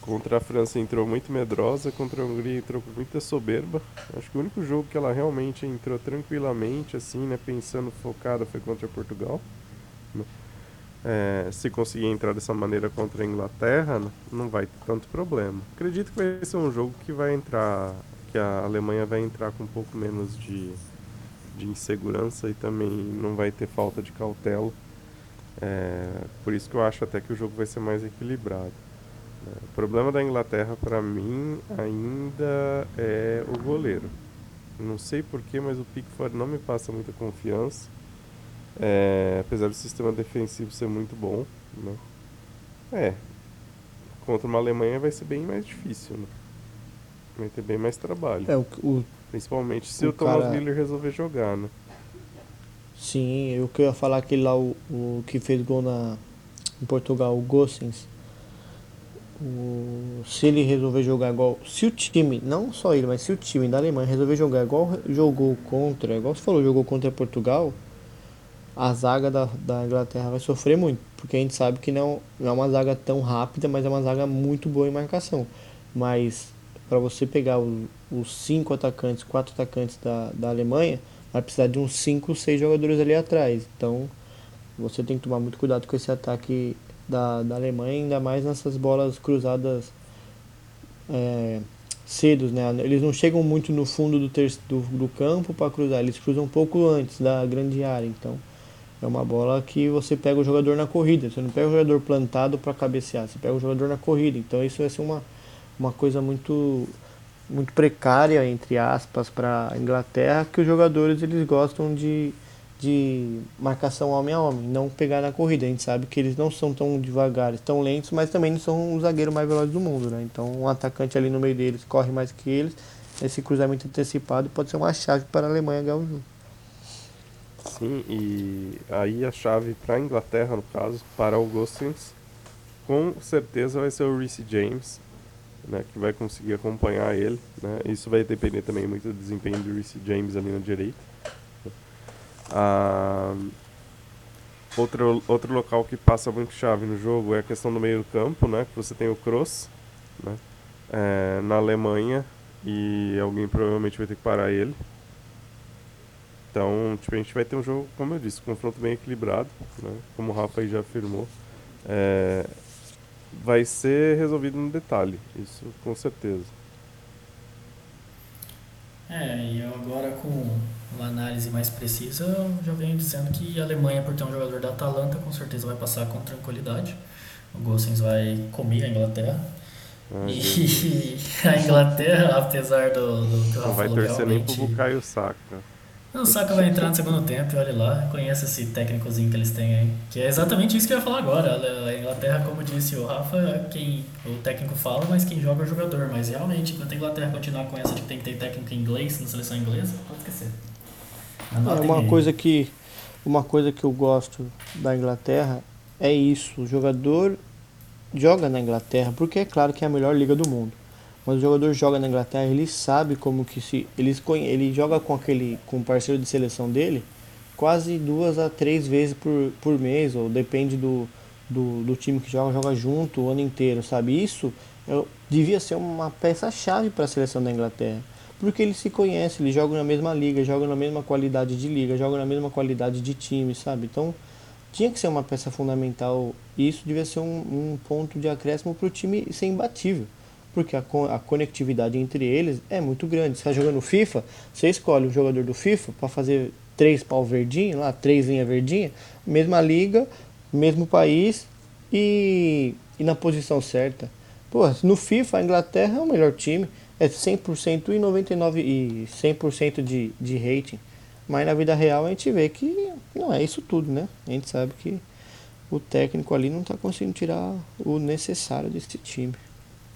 contra a França entrou muito medrosa, contra a Hungria entrou com muita soberba. Acho que o único jogo que ela realmente entrou tranquilamente, assim, né, pensando focada, foi contra Portugal. É, se conseguir entrar dessa maneira contra a Inglaterra, não vai ter tanto problema. Acredito que vai ser um jogo que vai entrar, que a Alemanha vai entrar com um pouco menos de, de insegurança e também não vai ter falta de cautela. É, por isso que eu acho até que o jogo vai ser mais equilibrado. né? O problema da Inglaterra, para mim, ainda é o goleiro. Não sei porquê, mas o Pickford não me passa muita confiança. É, apesar do sistema defensivo ser muito bom, né? É, contra uma Alemanha vai ser bem mais difícil, né? Vai ter bem mais trabalho. É, o, o, Principalmente se o o, Thomas cara- Miller resolver jogar, né? sim, eu ia falar, aquele lá, o, o que fez gol na, em Portugal, o Gossens. O, se ele resolver jogar igual. Se o time, não só ele, mas se o time da Alemanha resolver jogar igual jogou contra, igual você falou, jogou contra Portugal, a zaga da, da Inglaterra vai sofrer muito. Porque a gente sabe que não, não é uma zaga tão rápida, mas é uma zaga muito boa em marcação. Mas para você pegar o- os cinco atacantes, quatro atacantes da, da Alemanha, vai precisar de uns cinco, seis jogadores ali atrás. Então você tem que tomar muito cuidado com esse ataque da, da Alemanha, ainda mais nessas bolas cruzadas é, cedos, né? Eles não chegam muito no fundo do, ter, do, do campo para cruzar, eles cruzam um pouco antes da grande área. Então é uma bola que você pega o jogador na corrida, você não pega o jogador plantado para cabecear, você pega o jogador na corrida. Então isso vai ser uma, uma coisa muito muito precária entre aspas para a Inglaterra, que os jogadores eles gostam de de marcação homem a homem, não pegar na corrida. A gente sabe que eles não são tão devagares, tão lentos, mas também não são os zagueiros mais velozes do mundo, né? Então, um atacante ali no meio deles corre mais que eles. Esse cruzamento antecipado pode ser uma chave para a Alemanha ganhar o jogo. Sim, e aí a chave para a Inglaterra, no caso, para o Gosens, com certeza vai ser o Reece James, né, que vai conseguir acompanhar ele. Né? Isso vai depender também muito do desempenho do Reece James ali na direita. Ah, outro, outro local que passa muito chave no jogo é a questão do meio do campo, né? Que você tem o Kroos, né? é, na Alemanha e alguém provavelmente vai ter que parar ele. Então, tipo, a gente vai ter um jogo, como eu disse, um confronto bem equilibrado, né? Como o Rafa aí já afirmou. É, vai ser resolvido no detalhe, isso com certeza. É, e eu agora com uma análise mais precisa, eu já venho dizendo que a Alemanha, por ter um jogador da Atalanta, com certeza vai passar com tranquilidade. O Gossens vai comer a Inglaterra. E a Inglaterra, apesar do, do que o Não vai torcer nem pro. Bukayo Saka. O Saka vai entrar no segundo tempo e olha lá, conhece esse técnicozinho que eles têm aí. Que é exatamente isso que eu ia falar agora. A Inglaterra, como disse o Rafa, quem o técnico fala, mas quem joga é o jogador. Mas realmente, enquanto a Inglaterra continuar com essa de que tem que ter técnico em inglês na seleção inglesa, pode esquecer. É uma aí. coisa que uma coisa que eu gosto da Inglaterra é isso, o jogador joga na Inglaterra, porque é claro que é a melhor liga do mundo. Mas o jogador joga na Inglaterra, ele sabe como que se ele, ele joga com aquele com o parceiro de seleção dele quase duas a três vezes por, por mês, ou depende do, do, do time que joga, joga junto o ano inteiro, sabe? Isso eu, devia ser uma peça-chave para a seleção da Inglaterra. Porque eles se conhecem, eles jogam na mesma liga, jogam na mesma qualidade de liga, jogam na mesma qualidade de time, sabe? Então tinha que ser uma peça fundamental e isso devia ser um, um ponto de acréscimo para o time ser imbatível. Porque a, co- a conectividade entre eles é muito grande. Você está jogando FIFA, você escolhe um jogador do FIFA para fazer três pau verdinho, lá, três linha verdinha, mesma liga, mesmo país e, e na posição certa. Pô, no FIFA a Inglaterra é o melhor time, é 100% e 99 e 100% de, de rating. Mas na vida real a gente vê que não é isso tudo, né? A gente sabe que o técnico ali não está conseguindo tirar o necessário desse time.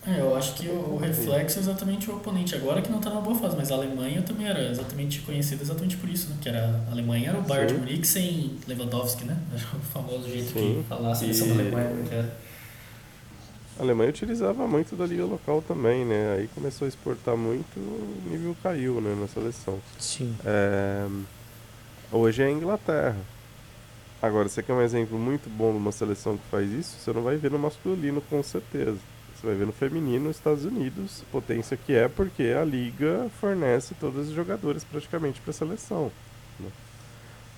É, eu acho que o, o reflexo é exatamente o oponente. Agora que não tá numa boa fase, mas a Alemanha também era exatamente conhecida exatamente por isso, né? Que era, a Alemanha era o Bayern de Sim. Munique sem Lewandowski, né? O famoso jeito Sim. que falar a seleção da E- Alemanha. né, que era. A Alemanha utilizava muito da liga local também, né? Aí começou a exportar muito, o nível caiu, né, na seleção. Sim. É, Hoje é a Inglaterra. Agora, você quer um exemplo muito bom de uma seleção que faz isso? Você não vai ver no masculino, com certeza. Você vai ver no feminino, Estados Unidos, potência que é, porque a liga fornece todos os jogadores praticamente para a seleção. né?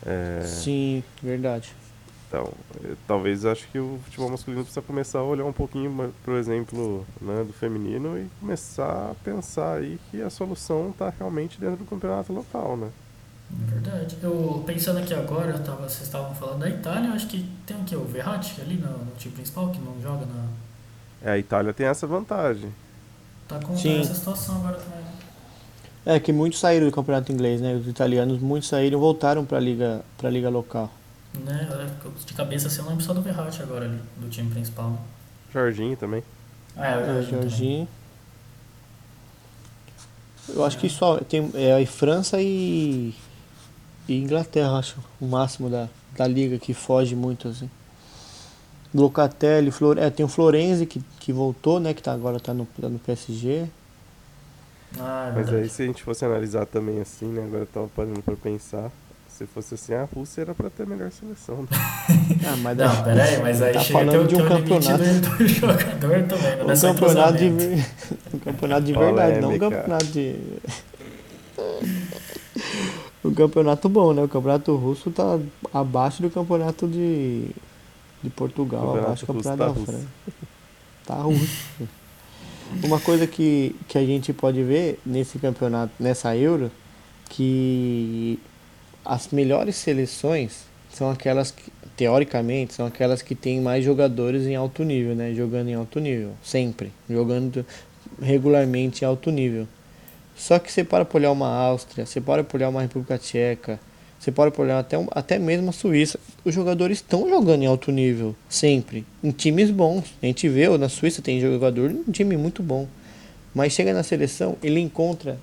É, Sim, verdade. então, eh, talvez acho que o futebol masculino precisa começar a olhar um pouquinho para o exemplo né, do feminino e começar a pensar aí que a solução está realmente dentro do campeonato local, né? É verdade. Eu pensando aqui agora, eu tava, vocês estavam falando da Itália, acho que tem o que? O Verratti ali no, no time principal, que não joga na. É, a Itália tem essa vantagem. Tá com Sim. essa situação agora também. né? É que muitos saíram do campeonato inglês, né? Os italianos, muitos saíram e voltaram para a liga, pra liga local. Né? De cabeça assim, eu lembro só do Verratti agora ali, do time principal. né? Jorginho também. Ah, é, É, o Jorginho também. Jorginho. Eu acho que só tem é, França e, e Inglaterra, acho, o máximo da, da liga que foge muito assim. Locatelli, Flor, é, tem o Florenzi que, que voltou, né? Que tá, agora tá no, tá no PSG. Ah, é Mas verdade. aí se a gente fosse analisar também assim, né? Agora eu tava parando pra pensar. Se fosse assim, a Rússia era pra ter a melhor seleção. Né? Ah, mas Não, pera aí, mas aí Tá chega falando o de um teu campeonato. do, do jogador também, não é um campeonato de, um campeonato de verdade, não um campeonato de. Um campeonato bom, né? O campeonato russo tá abaixo do campeonato de, de Portugal, do russo campeonato tá da. França. Tá russo. Uma coisa que, que a gente pode ver nesse campeonato, nessa Euro, que as melhores seleções são aquelas que, teoricamente, são aquelas que têm mais jogadores em alto nível, né? Jogando em alto nível, sempre. Jogando regularmente em alto nível. Só que você para pra olhar uma Áustria, você para pra olhar uma República Tcheca, você pra olhar até, um- até mesmo a Suíça. Os jogadores estão jogando em alto nível, sempre. Em times bons. A gente vê, na Suíça tem jogador em time muito bom. Mas chega na seleção, ele encontra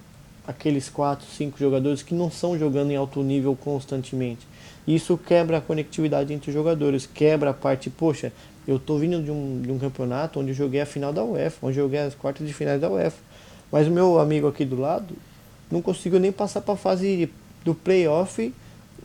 aqueles 4, 5 jogadores que não estão jogando em alto nível constantemente. Isso quebra a conectividade entre os jogadores, quebra a parte, poxa, eu tô vindo de um, de um campeonato onde eu joguei a final da UEFA, onde eu joguei as quartas de finais da UEFA. Mas o meu amigo aqui do lado não conseguiu nem passar para a fase do playoff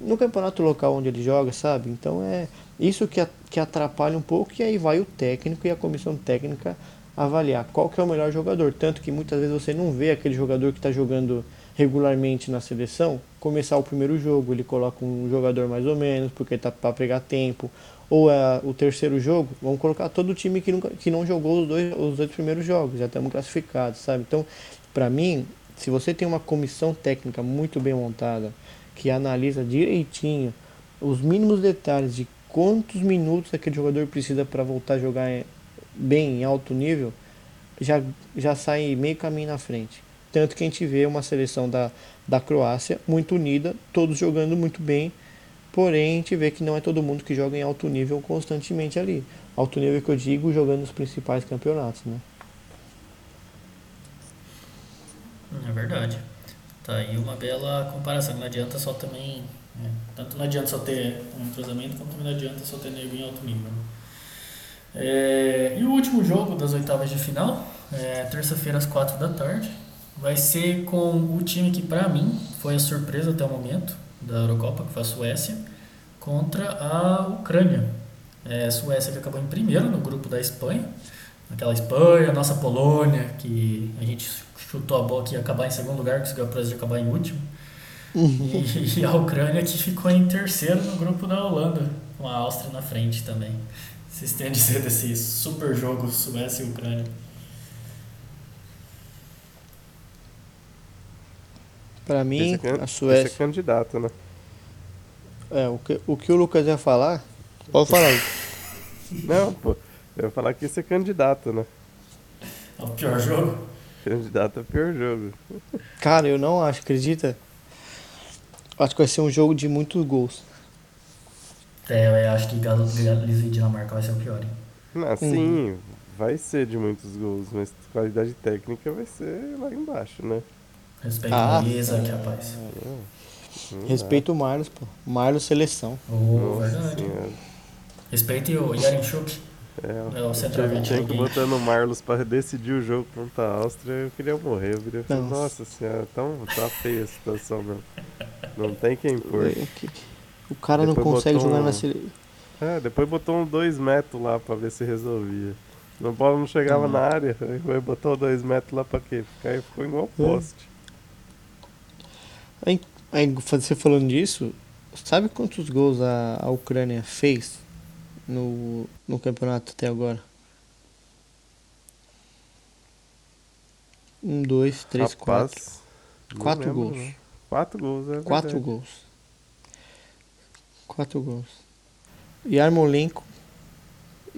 no campeonato local onde ele joga, sabe? Então é isso que, que atrapalha um pouco e aí vai o técnico e a comissão técnica avaliar qual que é o melhor jogador. Tanto que muitas vezes você não vê aquele jogador que está jogando regularmente na seleção começar o primeiro jogo, ele coloca um jogador mais ou menos porque tá para pegar tempo. Ou é o terceiro jogo, vamos colocar todo o time que, nunca, que não jogou os dois, os dois primeiros jogos, já estamos classificados, sabe? Então, para mim, se você tem uma comissão técnica muito bem montada, que analisa direitinho os mínimos detalhes de quantos minutos aquele jogador precisa para voltar a jogar em- bem em alto nível, já, já sai meio caminho na frente. Tanto que a gente vê uma seleção da, da Croácia muito unida, todos jogando muito bem, porém a gente vê que não é todo mundo que joga em alto nível constantemente ali. Alto nível que eu digo, jogando os principais campeonatos, né? É verdade. Tá aí uma bela comparação. Não adianta só também. né, Tanto não adianta só ter um como também não adianta só ter nego em alto nível. né? É, e o último jogo das oitavas de final, é, terça-feira às quatro da tarde, vai ser com o time que pra mim foi a surpresa até o momento da Eurocopa, que foi a Suécia, contra a Ucrânia. É, a Suécia que acabou em primeiro no grupo da Espanha. Aquela Espanha, nossa Polônia, que a gente chutou a bola que ia acabar em segundo lugar, conseguiu a proeza de acabar em último. E, e a Ucrânia que ficou em terceiro no grupo da Holanda, com a Áustria na frente também. Vocês têm a dizer desse super jogo Suécia e Ucrânia? Pra mim, Esse é a Esse é Suécia. candidato, né? É, o que, o que o Lucas ia falar, pode falar. Não, pô. Eu ia falar que esse é candidato, né? É o pior jogo? Candidato é pior jogo. Cara, eu não acho, acredita? Acho que vai ser um jogo de muitos gols. É, eu acho que Galo- Gales e Dinamarca vai ser o pior, hein? Não, sim, vai ser de muitos gols, mas qualidade técnica vai ser lá embaixo, né? Respeito Ah, ao Isaac, rapaz. Não Respeito o Marlos, pô. Marlos seleção. Oh, Nossa verdade. senhora. Respeite o Yarenchuk. É, É o o centroavante Shevchenko do game. botando o Marlos pra decidir o jogo contra a Áustria, eu queria morrer. Eu queria falar, Nossa. senhora, tão, tá feia a situação mesmo. Não tem quem pôr. O cara não Depois consegue botou jogar um- na seleção. É, depois botou um 2 metros lá pra ver se resolvia. A bola não chegava Hum. na área, aí o 2 metros lá pra quê? Aí ficou igual É. poste. Aí, aí, você falando disso, sabe quantos gols a, a Ucrânia fez no, no campeonato até agora? Um, dois, três, quatro. Rapaz, não Quatro lembro, gols. não. Quatro gols, é Quatro verdade. gols. Quatro gols. Yarmolenko,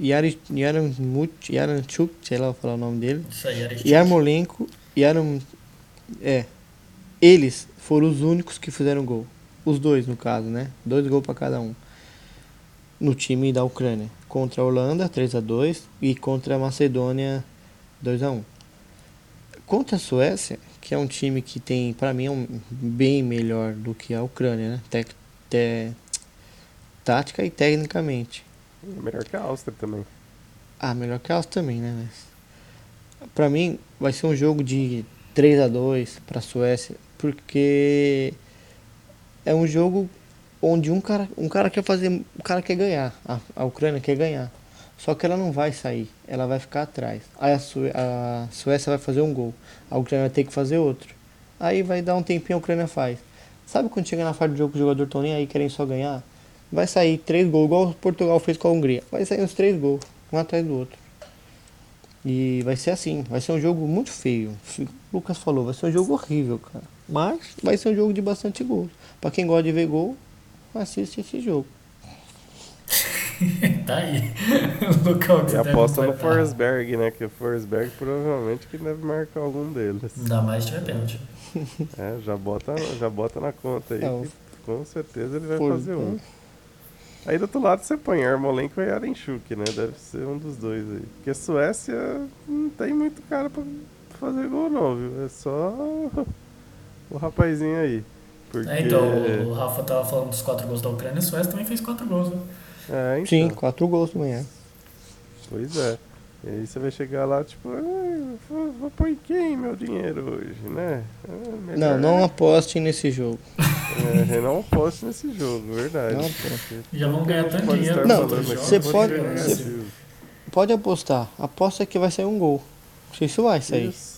Yari- Yaramut, Yaranchuk, sei lá falar o nome dele. Isso aí, Yarenchuk. Yarmolenko, Yaram... É. Eles foram os únicos que fizeram gol. Os dois, no caso, né? Dois gols pra cada um. No time da Ucrânia. Contra a Holanda, 3 a 2 E contra a Macedônia, 2 a 1 Contra a Suécia, que é um time que tem, pra mim, é um bem melhor do que a Ucrânia, né? Tec, te- tática e tecnicamente. É melhor que a Áustria também. Ah, melhor que elas também, né? Mas, pra mim, vai ser um jogo de 3 a 2 pra Suécia, porque é um jogo onde um cara, um cara quer fazer, um cara quer ganhar, a, a Ucrânia quer ganhar. Só que ela não vai sair, ela vai ficar atrás. Aí a, Sué- a Suécia vai fazer um gol, a Ucrânia vai ter que fazer outro. Aí vai dar um tempinho a Ucrânia faz. Sabe quando chega na fase do jogo que os jogadores estão nem aí querem só ganhar? Vai sair três gols, igual o Portugal fez com a Hungria. Vai sair uns três gols, um atrás do outro. E vai ser assim, vai ser um jogo muito feio. O Lucas falou, vai ser um jogo horrível, cara. Mas vai ser um jogo de bastante gols. Pra quem gosta de ver gol, assiste esse jogo. tá aí. o Lucão que E aposta no. Forsberg, né? Que o Forsberg provavelmente que deve marcar algum deles. Ainda mais tiver pênalti. É, já bota, já bota na conta aí. O que com certeza ele vai For- fazer um. Aí do outro lado você põe Armolenko e Yarenchuk, né? Deve ser um dos dois aí. Porque a Suécia não tem muito cara pra fazer gol não, viu? É só o rapazinho aí. Porque... É, então, o Rafa tava falando dos quatro gols da Ucrânia, a Suécia também fez quatro gols, né? É, então. Sim, quatro gols manhã. Pois é. E aí você vai chegar lá, tipo, "Ah, vou, vou pôr em quem meu dinheiro hoje, né? Ah, Não, não apostem nesse jogo. É, não aposto nesse jogo, verdade. Não aposto. Já vão ganhar tanto Pode dinheiro Não, você pode- é. Pode apostar. Aposta que vai sair um gol. Se isso vai sair. Isso,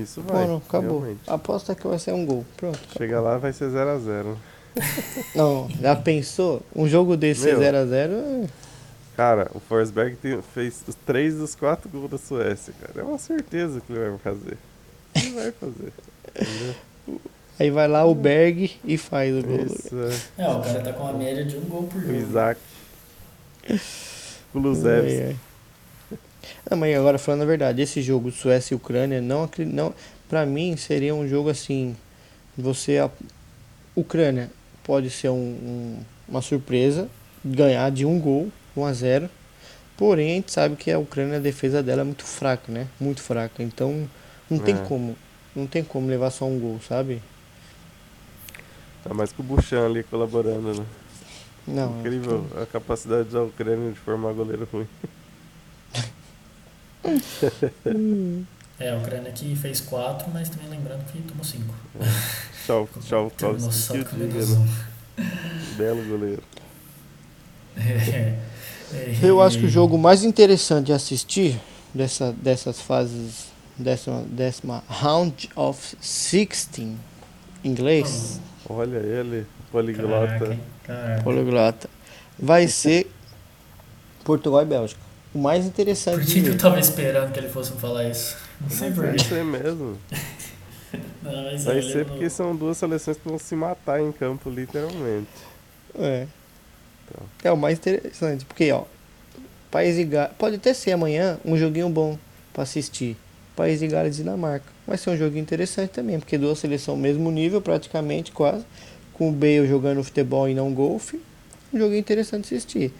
isso vai. Mano, acabou. realmente. Aposta que vai sair um gol. Pronto. Chega lá, vai ser 0x0. Não, já pensou? Um jogo desse Meu. 0x0 Cara, o Forsberg tem- fez os três dos quatro gols da Suécia, cara. É uma certeza que ele vai fazer. Ele vai fazer. entendeu? Aí vai lá o Berg e faz o gol. Isso, é. É, o cara tá com uma média de um gol por O jogo. Isaac. O Ai, Kulusevski. ai. Não, mas agora falando a verdade, esse jogo Suécia e Ucrânia não, não para mim seria um jogo assim, você a Ucrânia pode ser um- um- uma surpresa, ganhar de um gol, 1 a 0. Porém, a gente sabe que a Ucrânia a defesa dela é muito fraca, né? Muito fraca. Então, não tem É. como, não tem como levar só um gol, sabe? Tá mais com o Buchan ali colaborando, né? Não, Incrível a capacidade da Ucrânia de formar goleiro ruim. É, a Ucrânia que fez 4, mas também lembrando que tomou 5. Tchau, tchau, Terminou Klaus. só Que. Belo goleiro. É, é, Eu acho que o jogo mais interessante de assistir dessa, dessas fases, décima, décima round of 16, inglês, Olha ele, Caraca, poliglota. hein? Caraca. poliglota, vai ser Portugal e Bélgica. O mais Por interessante que, que eu tava esperando que ele fosse falar isso? Não sei por vai quê. ser mesmo. Não, mas Vai ser porque são duas seleções que vão se matar em campo, literalmente. É. Então. É o mais interessante, porque ó, País de Gales, pode até ser amanhã um joguinho bom pra assistir. País de Gales e Dinamarca. Vai ser um joguinho interessante também, porque duas seleções mesmo nível, praticamente quase, com o Bale jogando futebol e não golfe. Um joguinho interessante de assistir.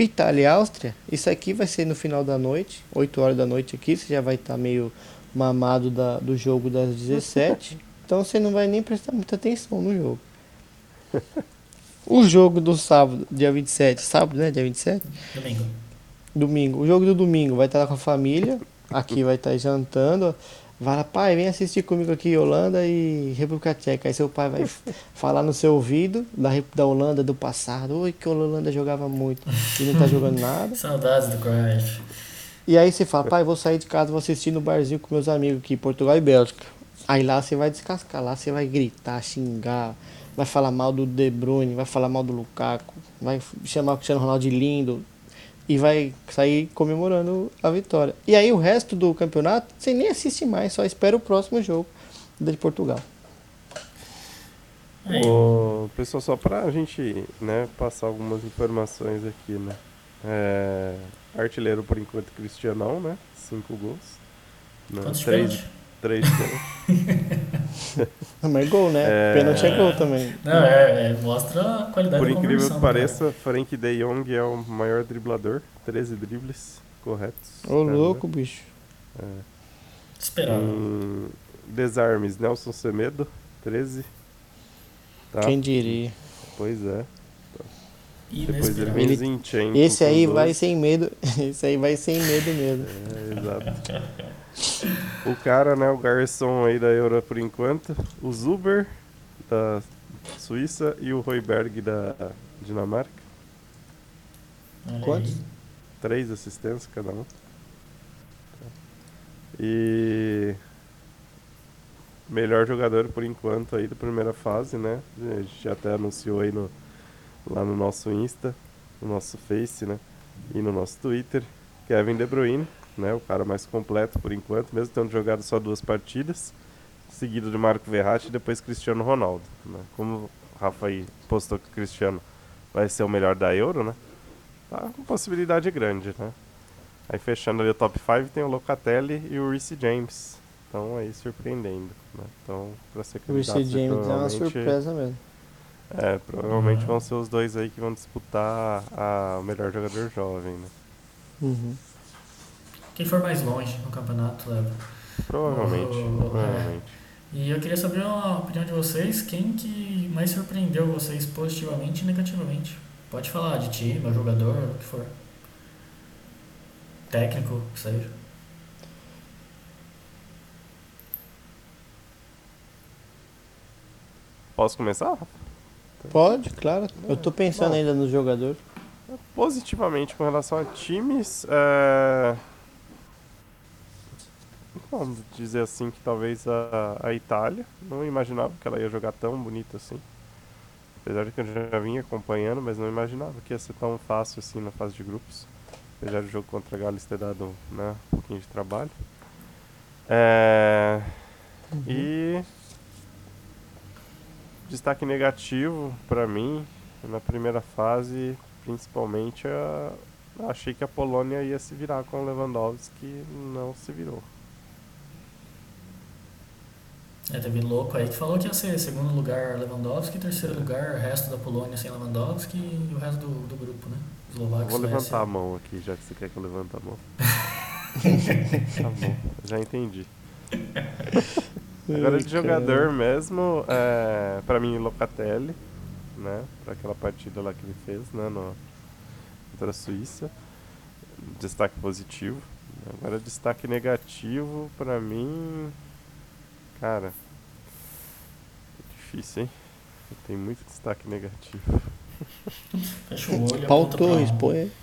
Itália e Áustria, isso aqui vai ser no final da noite, 8 horas da noite aqui, você já vai estar meio mamado da, do jogo das 17. Então você não vai nem prestar muita atenção no jogo. O jogo do sábado, dia 27, sábado, né? Dia 27? Domingo. Domingo. O jogo do domingo vai estar lá com a família. Aqui vai estar jantando. Vai lá, pai, vem assistir comigo aqui, Holanda e República Tcheca. Aí seu pai vai falar no seu ouvido da, da Holanda do passado. Oi, que a Holanda jogava muito e não tá jogando nada. Saudades do Crash. E aí você fala, pai, vou sair de casa, vou assistir no barzinho com meus amigos aqui, Portugal e Bélgica. Aí lá você vai descascar, lá você vai gritar, xingar, vai falar mal do De Bruyne, vai falar mal do Lukaku, vai chamar o Cristiano Ronaldo de lindo e vai sair comemorando a vitória. E aí o resto do campeonato você nem assiste mais, só espera o próximo jogo da de Portugal. Ô, pessoal, só pra gente né, passar algumas informações aqui, né? É, artilheiro por enquanto Cristianão, né? Cinco gols. Né? quantos Três, pênaltis? três pênaltis. Mas gol, né? É. Pênalti é gol também. Não, é, é, mostra a qualidade Por da incrível que do pareça, Frank de Jong é o maior driblador. 13 dribles corretos. Ô né? louco, bicho. cara. Esperava. Em desarmes, Nelson Semedo, 13. Tá? Quem diria. Pois é. Depois ele Ele- Zinchenko Esse aí 12. vai sem medo. Esse aí vai sem medo mesmo. É, exato. o cara, né, o garçom aí da Euro por enquanto, o Zuber da Suíça e o Royberg da Dinamarca. Quantos? Três assistências cada um. E melhor jogador por enquanto aí da primeira fase, né? A gente já até anunciou aí no, lá no nosso Insta, no nosso Face, né? E no nosso Twitter, Kevin De Bruyne, né? O cara mais completo por enquanto, mesmo tendo jogado só duas partidas, seguido de Marco Verratti e depois Cristiano Ronaldo, né? Como o Rafa aí postou que o Cristiano vai ser o melhor da Euro, né? Tá com possibilidade grande, né? Aí fechando ali o top 5 tem o Locatelli e o Reece James. Então aí surpreendendo, né? Então, pra ser O Reece candidato, James é uma surpresa mesmo. É, provavelmente Ah. vão ser os dois aí que vão disputar a, o melhor jogador jovem, né? Uhum. Quem for mais longe no campeonato leva. Provavelmente, Oh, é. provavelmente. E eu queria saber a opinião de vocês, quem que mais surpreendeu vocês positivamente e negativamente? Pode falar de time, jogador, o que for. Técnico, que seja. Posso começar? Pode, claro. Eu tô pensando Bom. ainda no jogador. Positivamente com relação a times, é... vamos dizer assim que talvez a, a Itália, não imaginava que ela ia jogar tão bonito assim. Apesar de que eu já vinha acompanhando, mas não imaginava que ia ser tão fácil assim na fase de grupos. Apesar do jogo contra a Gales ter dado né, um pouquinho de trabalho. É... E destaque negativo pra mim na primeira fase, principalmente a, achei que a Polônia ia se virar com o Lewandowski, não se virou. É, teve louco aí que falou que ia ser segundo lugar Lewandowski, terceiro lugar resto da Polônia sem Lewandowski e o resto do, do grupo, né? Eslováquia, Vou levantar a mão aqui, já que você quer que eu levante a mão. tá bom, já entendi. Agora de jogador mesmo, é, pra mim Locatelli, né? Pra aquela partida lá que ele fez, né? No, contra a Suíça. Destaque positivo. Agora destaque negativo pra mim. Cara. É difícil, hein? Tem muito destaque negativo. Fecha o olho. Paulo Torres, pô. É.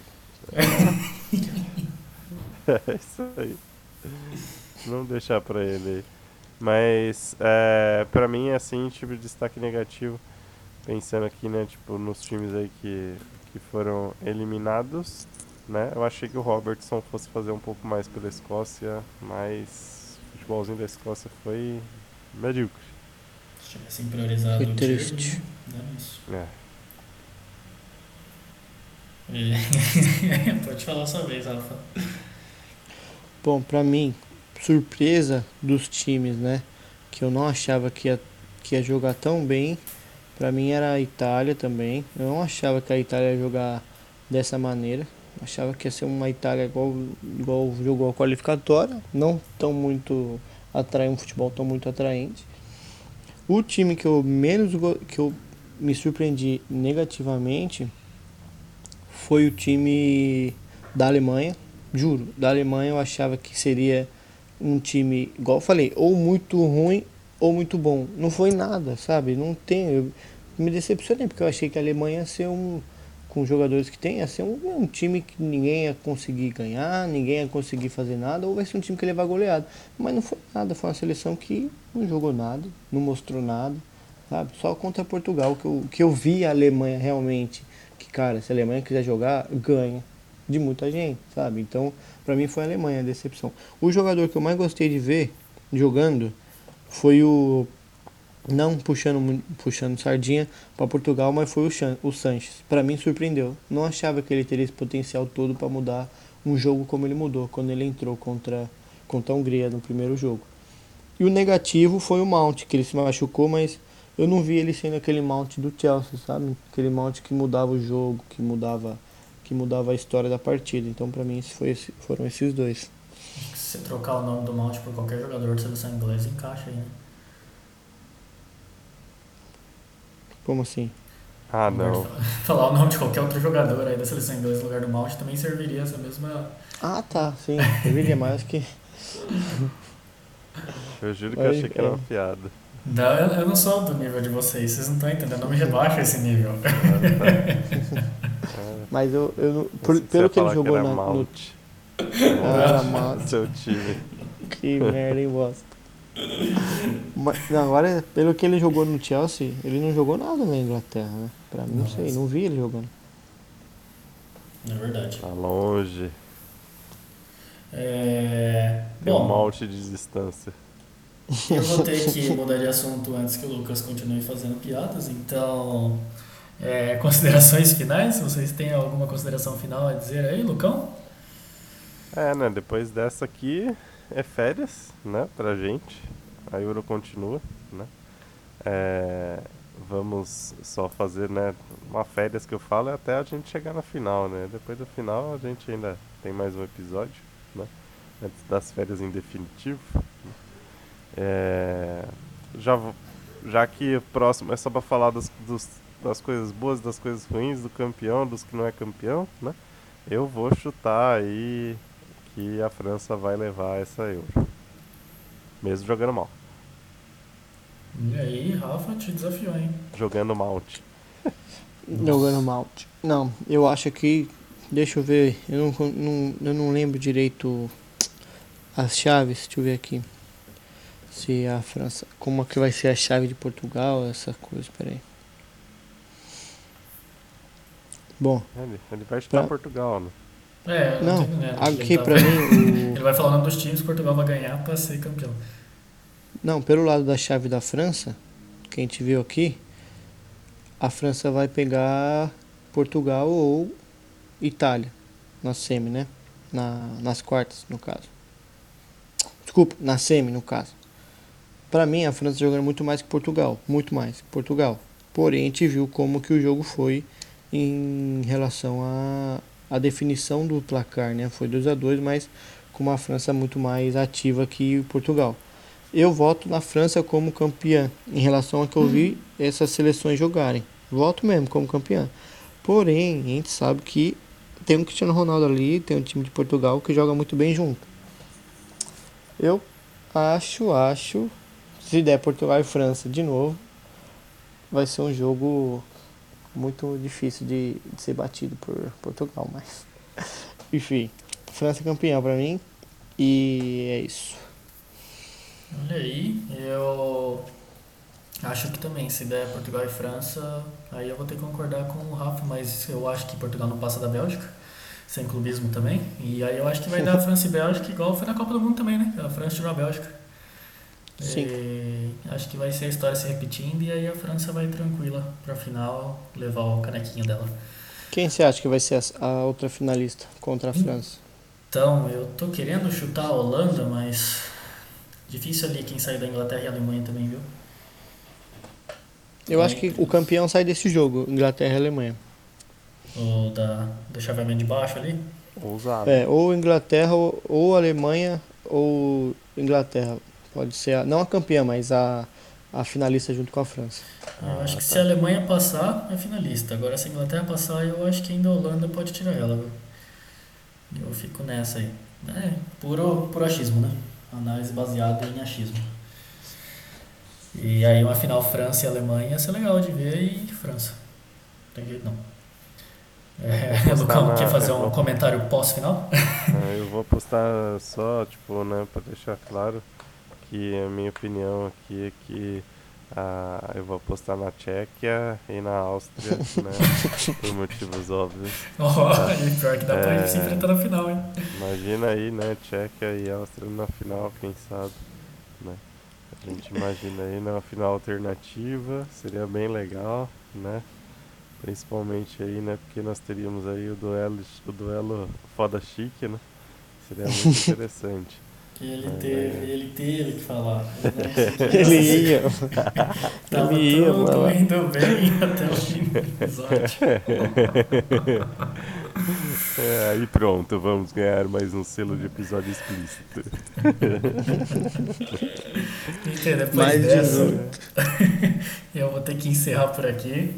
é isso aí. Não deixar pra ele aí. Mas, é, pra mim, assim, tipo, destaque negativo, pensando aqui, né, tipo, nos times aí que, que foram eliminados, né, eu achei que o Robertson fosse fazer um pouco mais pela Escócia, mas futebolzinho da Escócia foi medíocre. Se tivessem priorizado foi triste. Né, isso. É. é. Pode falar sua vez, Rafa. Bom, pra mim, surpresa dos times, né? Que eu não achava que ia, que ia jogar tão bem. Pra mim era a Itália também. Eu não achava que a Itália ia jogar dessa maneira. Achava que ia ser uma Itália igual, igual jogou a qualificatória. Não tão muito atraente, um futebol tão muito atraente. O time que eu menos que eu me surpreendi negativamente foi o time da Alemanha. Juro, da Alemanha eu achava que seria um time, igual eu falei, ou muito ruim ou muito bom. Não foi nada, sabe? Não tem. Eu me decepcionei, porque eu achei que a Alemanha ia ser um. Com jogadores que tem, ia ser um, um time que ninguém ia conseguir ganhar, ninguém ia conseguir fazer nada, ou vai ser um time que ia levar goleado. Mas não foi nada, foi uma seleção que não jogou nada, não mostrou nada, sabe? Só contra Portugal que eu, que eu vi a Alemanha realmente. Que, cara, se a Alemanha quiser jogar, ganha de muita gente, sabe? Então, para mim foi a Alemanha a decepção. O jogador que eu mais gostei de ver jogando foi o não puxando puxando sardinha para Portugal, mas foi o, Chan, o Sanches. Para mim surpreendeu. Não achava que ele teria esse potencial todo para mudar um jogo como ele mudou quando ele entrou contra contra a Hungria no primeiro jogo. E o negativo foi o Mount, que ele se machucou, mas eu não vi ele sendo aquele Mount do Chelsea, sabe? Aquele Mount que mudava o jogo, que mudava que mudava a história da partida. Então, para mim, foi foram esses dois. Se trocar o nome do Mount por qualquer jogador de seleção inglesa, encaixa aí, né? Como assim? Ah, não. Falar o nome de qualquer outro jogador aí da seleção inglesa no lugar do Mount também serviria essa mesma. Ah, tá, sim. Serviria mais que. Eu juro que eu achei que era uma piada. Não, eu, não sou do nível de vocês, vocês não estão entendendo, não me rebaixa esse nível. Mas eu, eu por, pelo que ele jogou que na, no. Ah, era Mount. Seu time. Que merda, hein, bosta. Mas, não, agora, pelo que ele jogou no Chelsea, ele não jogou nada na Inglaterra, né? Pra mim, não sei, não vi ele jogando. É verdade. Tá longe. É... Tem Bom, um malte de distância. Eu vou ter que mudar de assunto antes que o Lucas continue fazendo piadas, então. É, considerações finais? Vocês têm alguma consideração final a dizer aí, Lucão? É, né? Depois dessa aqui é férias, né? Pra gente. A Euro continua, né? É, vamos só fazer, né? Uma férias que eu falo é até a gente chegar na final, né? Depois do final a gente ainda tem mais um episódio, né? Antes das férias em definitivo. É, já, já que o próximo é só para falar dos, dos, das coisas boas, das coisas ruins, do campeão, dos que não é campeão, né? Eu vou chutar aí que a França vai levar essa Euro. Mesmo jogando mal. E aí, Rafa, te desafiou, hein? Jogando mal. Jogando mal. Não, eu acho que. Deixa eu ver. Eu não, não, eu não lembro direito as chaves. Deixa eu ver aqui se a França, como é que vai ser a chave de Portugal, essa coisa, peraí. Bom. Ele, ele vai chutar pra... Portugal, né? É, não, não aqui tá... pra mim. O... Ele vai falar o nome dos times que Portugal vai ganhar pra ser campeão. Não, pelo lado da chave da França, que a gente viu aqui, a França vai pegar Portugal ou Itália. na semi, né? Na, nas quartas, no caso. Desculpa, na semi, no caso. Para mim, a França jogando muito mais que Portugal, muito mais que Portugal. Porém, a gente viu como que o jogo foi em relação a, a definição do placar, né? Foi 2 a 2 mas com uma França muito mais ativa que Portugal. Eu voto na França como campeã em relação a que eu vi essas seleções jogarem. Voto mesmo como campeã. Porém, a gente sabe que tem um Cristiano Ronaldo ali, tem um time de Portugal que joga muito bem junto. Eu acho, acho se der Portugal e França de novo, vai ser um jogo muito difícil de, de ser batido por Portugal, mas enfim, França campeão para mim e é isso. Olha aí, eu acho que também, se der Portugal e França, aí eu vou ter que concordar com o Rafa, mas eu acho que Portugal não passa da Bélgica, sem clubismo também. E aí eu acho que vai dar França e Bélgica, igual foi na Copa do Mundo também, né? A França tirou a Bélgica. Sim. E acho que vai ser a história se repetindo e aí a França vai tranquila pra final levar o canequinho dela. Quem você acha que vai ser a, a outra finalista contra a França? Então, eu tô querendo chutar a Holanda, mas difícil ali quem sair da Inglaterra e a Alemanha também, viu? Eu acho que o campeão sai desse jogo, Inglaterra e Alemanha. O da, do chaveamento de baixo ali. Ousado. É, ou Inglaterra ou, ou Alemanha ou Inglaterra. Pode ser, a, não a campeã, mas a, a finalista junto com a França. eu acho Ah, que tá. se a Alemanha passar, é finalista. Agora se a Inglaterra passar, eu acho que ainda a Holanda pode tirar ela, viu? Eu fico nessa aí. É, puro, puro achismo, né? Análise baseada em achismo. E aí uma final França e Alemanha ia ser legal de ver e França. Não tem jeito não. É, Lucão, na- quer fazer um vou- comentário pós-final? É, Eu vou postar só, tipo, né, pra deixar claro que a minha opinião aqui é que ah, eu vou apostar na Tchequia e na Áustria, né, por motivos óbvios. Olha, pior que dá pra É. gente se enfrentar na final, hein? Imagina aí, né, Tchequia e Áustria na final, quem sabe, né. A gente imagina aí na final alternativa, seria bem legal, né. Principalmente aí, né, porque nós teríamos aí o duelo, o duelo foda chique, né. Seria muito interessante. Ele É. teve, ele teve que falar. Ele ia. Tava ele ia, tudo mano. indo bem até o fim do episódio. É, aí pronto, vamos ganhar mais um selo de episódio explícito. Então, depois Mais dessa, 18. eu vou ter que encerrar por aqui.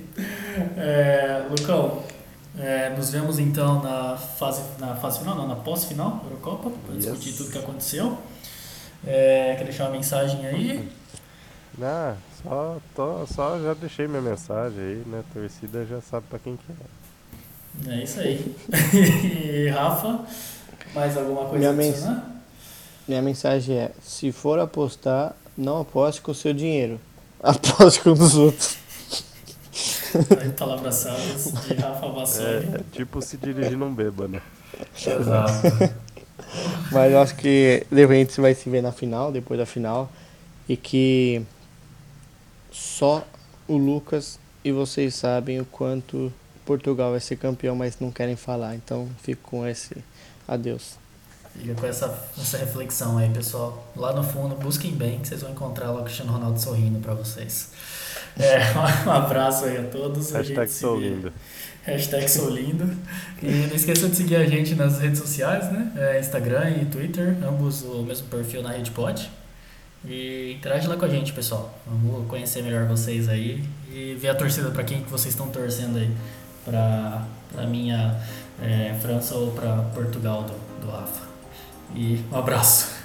É, Lucão, é, nos vemos então na fase, na fase final, não, na pós-final da Eurocopa, para Yes. discutir tudo que aconteceu. É, quer deixar uma mensagem aí? Ah, só, tô, só já deixei minha mensagem aí, né? A torcida já sabe pra quem que é. É isso aí. E Rafa, mais alguma coisa Minha mens-? Minha mensagem é: se for apostar, não aposte com o seu dinheiro. Aposte com o dos outros. Palavras sábias de Rafa Bassoli. É, é tipo se dirigir num bêbado. Exato. Mas eu acho que repente vai se ver na final, depois da final. E que só o Lucas e vocês sabem o quanto Portugal vai ser campeão, mas não querem falar. Então fico com esse adeus. Fica com essa, essa reflexão aí, pessoal. Lá no fundo, busquem bem, que vocês vão encontrar lá o Cristiano Ronaldo sorrindo pra vocês. É, um abraço aí a todos. a Hashtag se sou lindo. Hashtag sou lindo. E não esqueça de seguir a gente nas redes sociais, né? É, Instagram e Twitter, ambos o mesmo perfil na Rede Pod. E interage lá com a gente, pessoal. Vamos conhecer melhor vocês aí e ver a torcida pra quem que vocês estão torcendo aí. Pra, pra minha é, França ou pra Portugal do, do Rafa. E um abraço.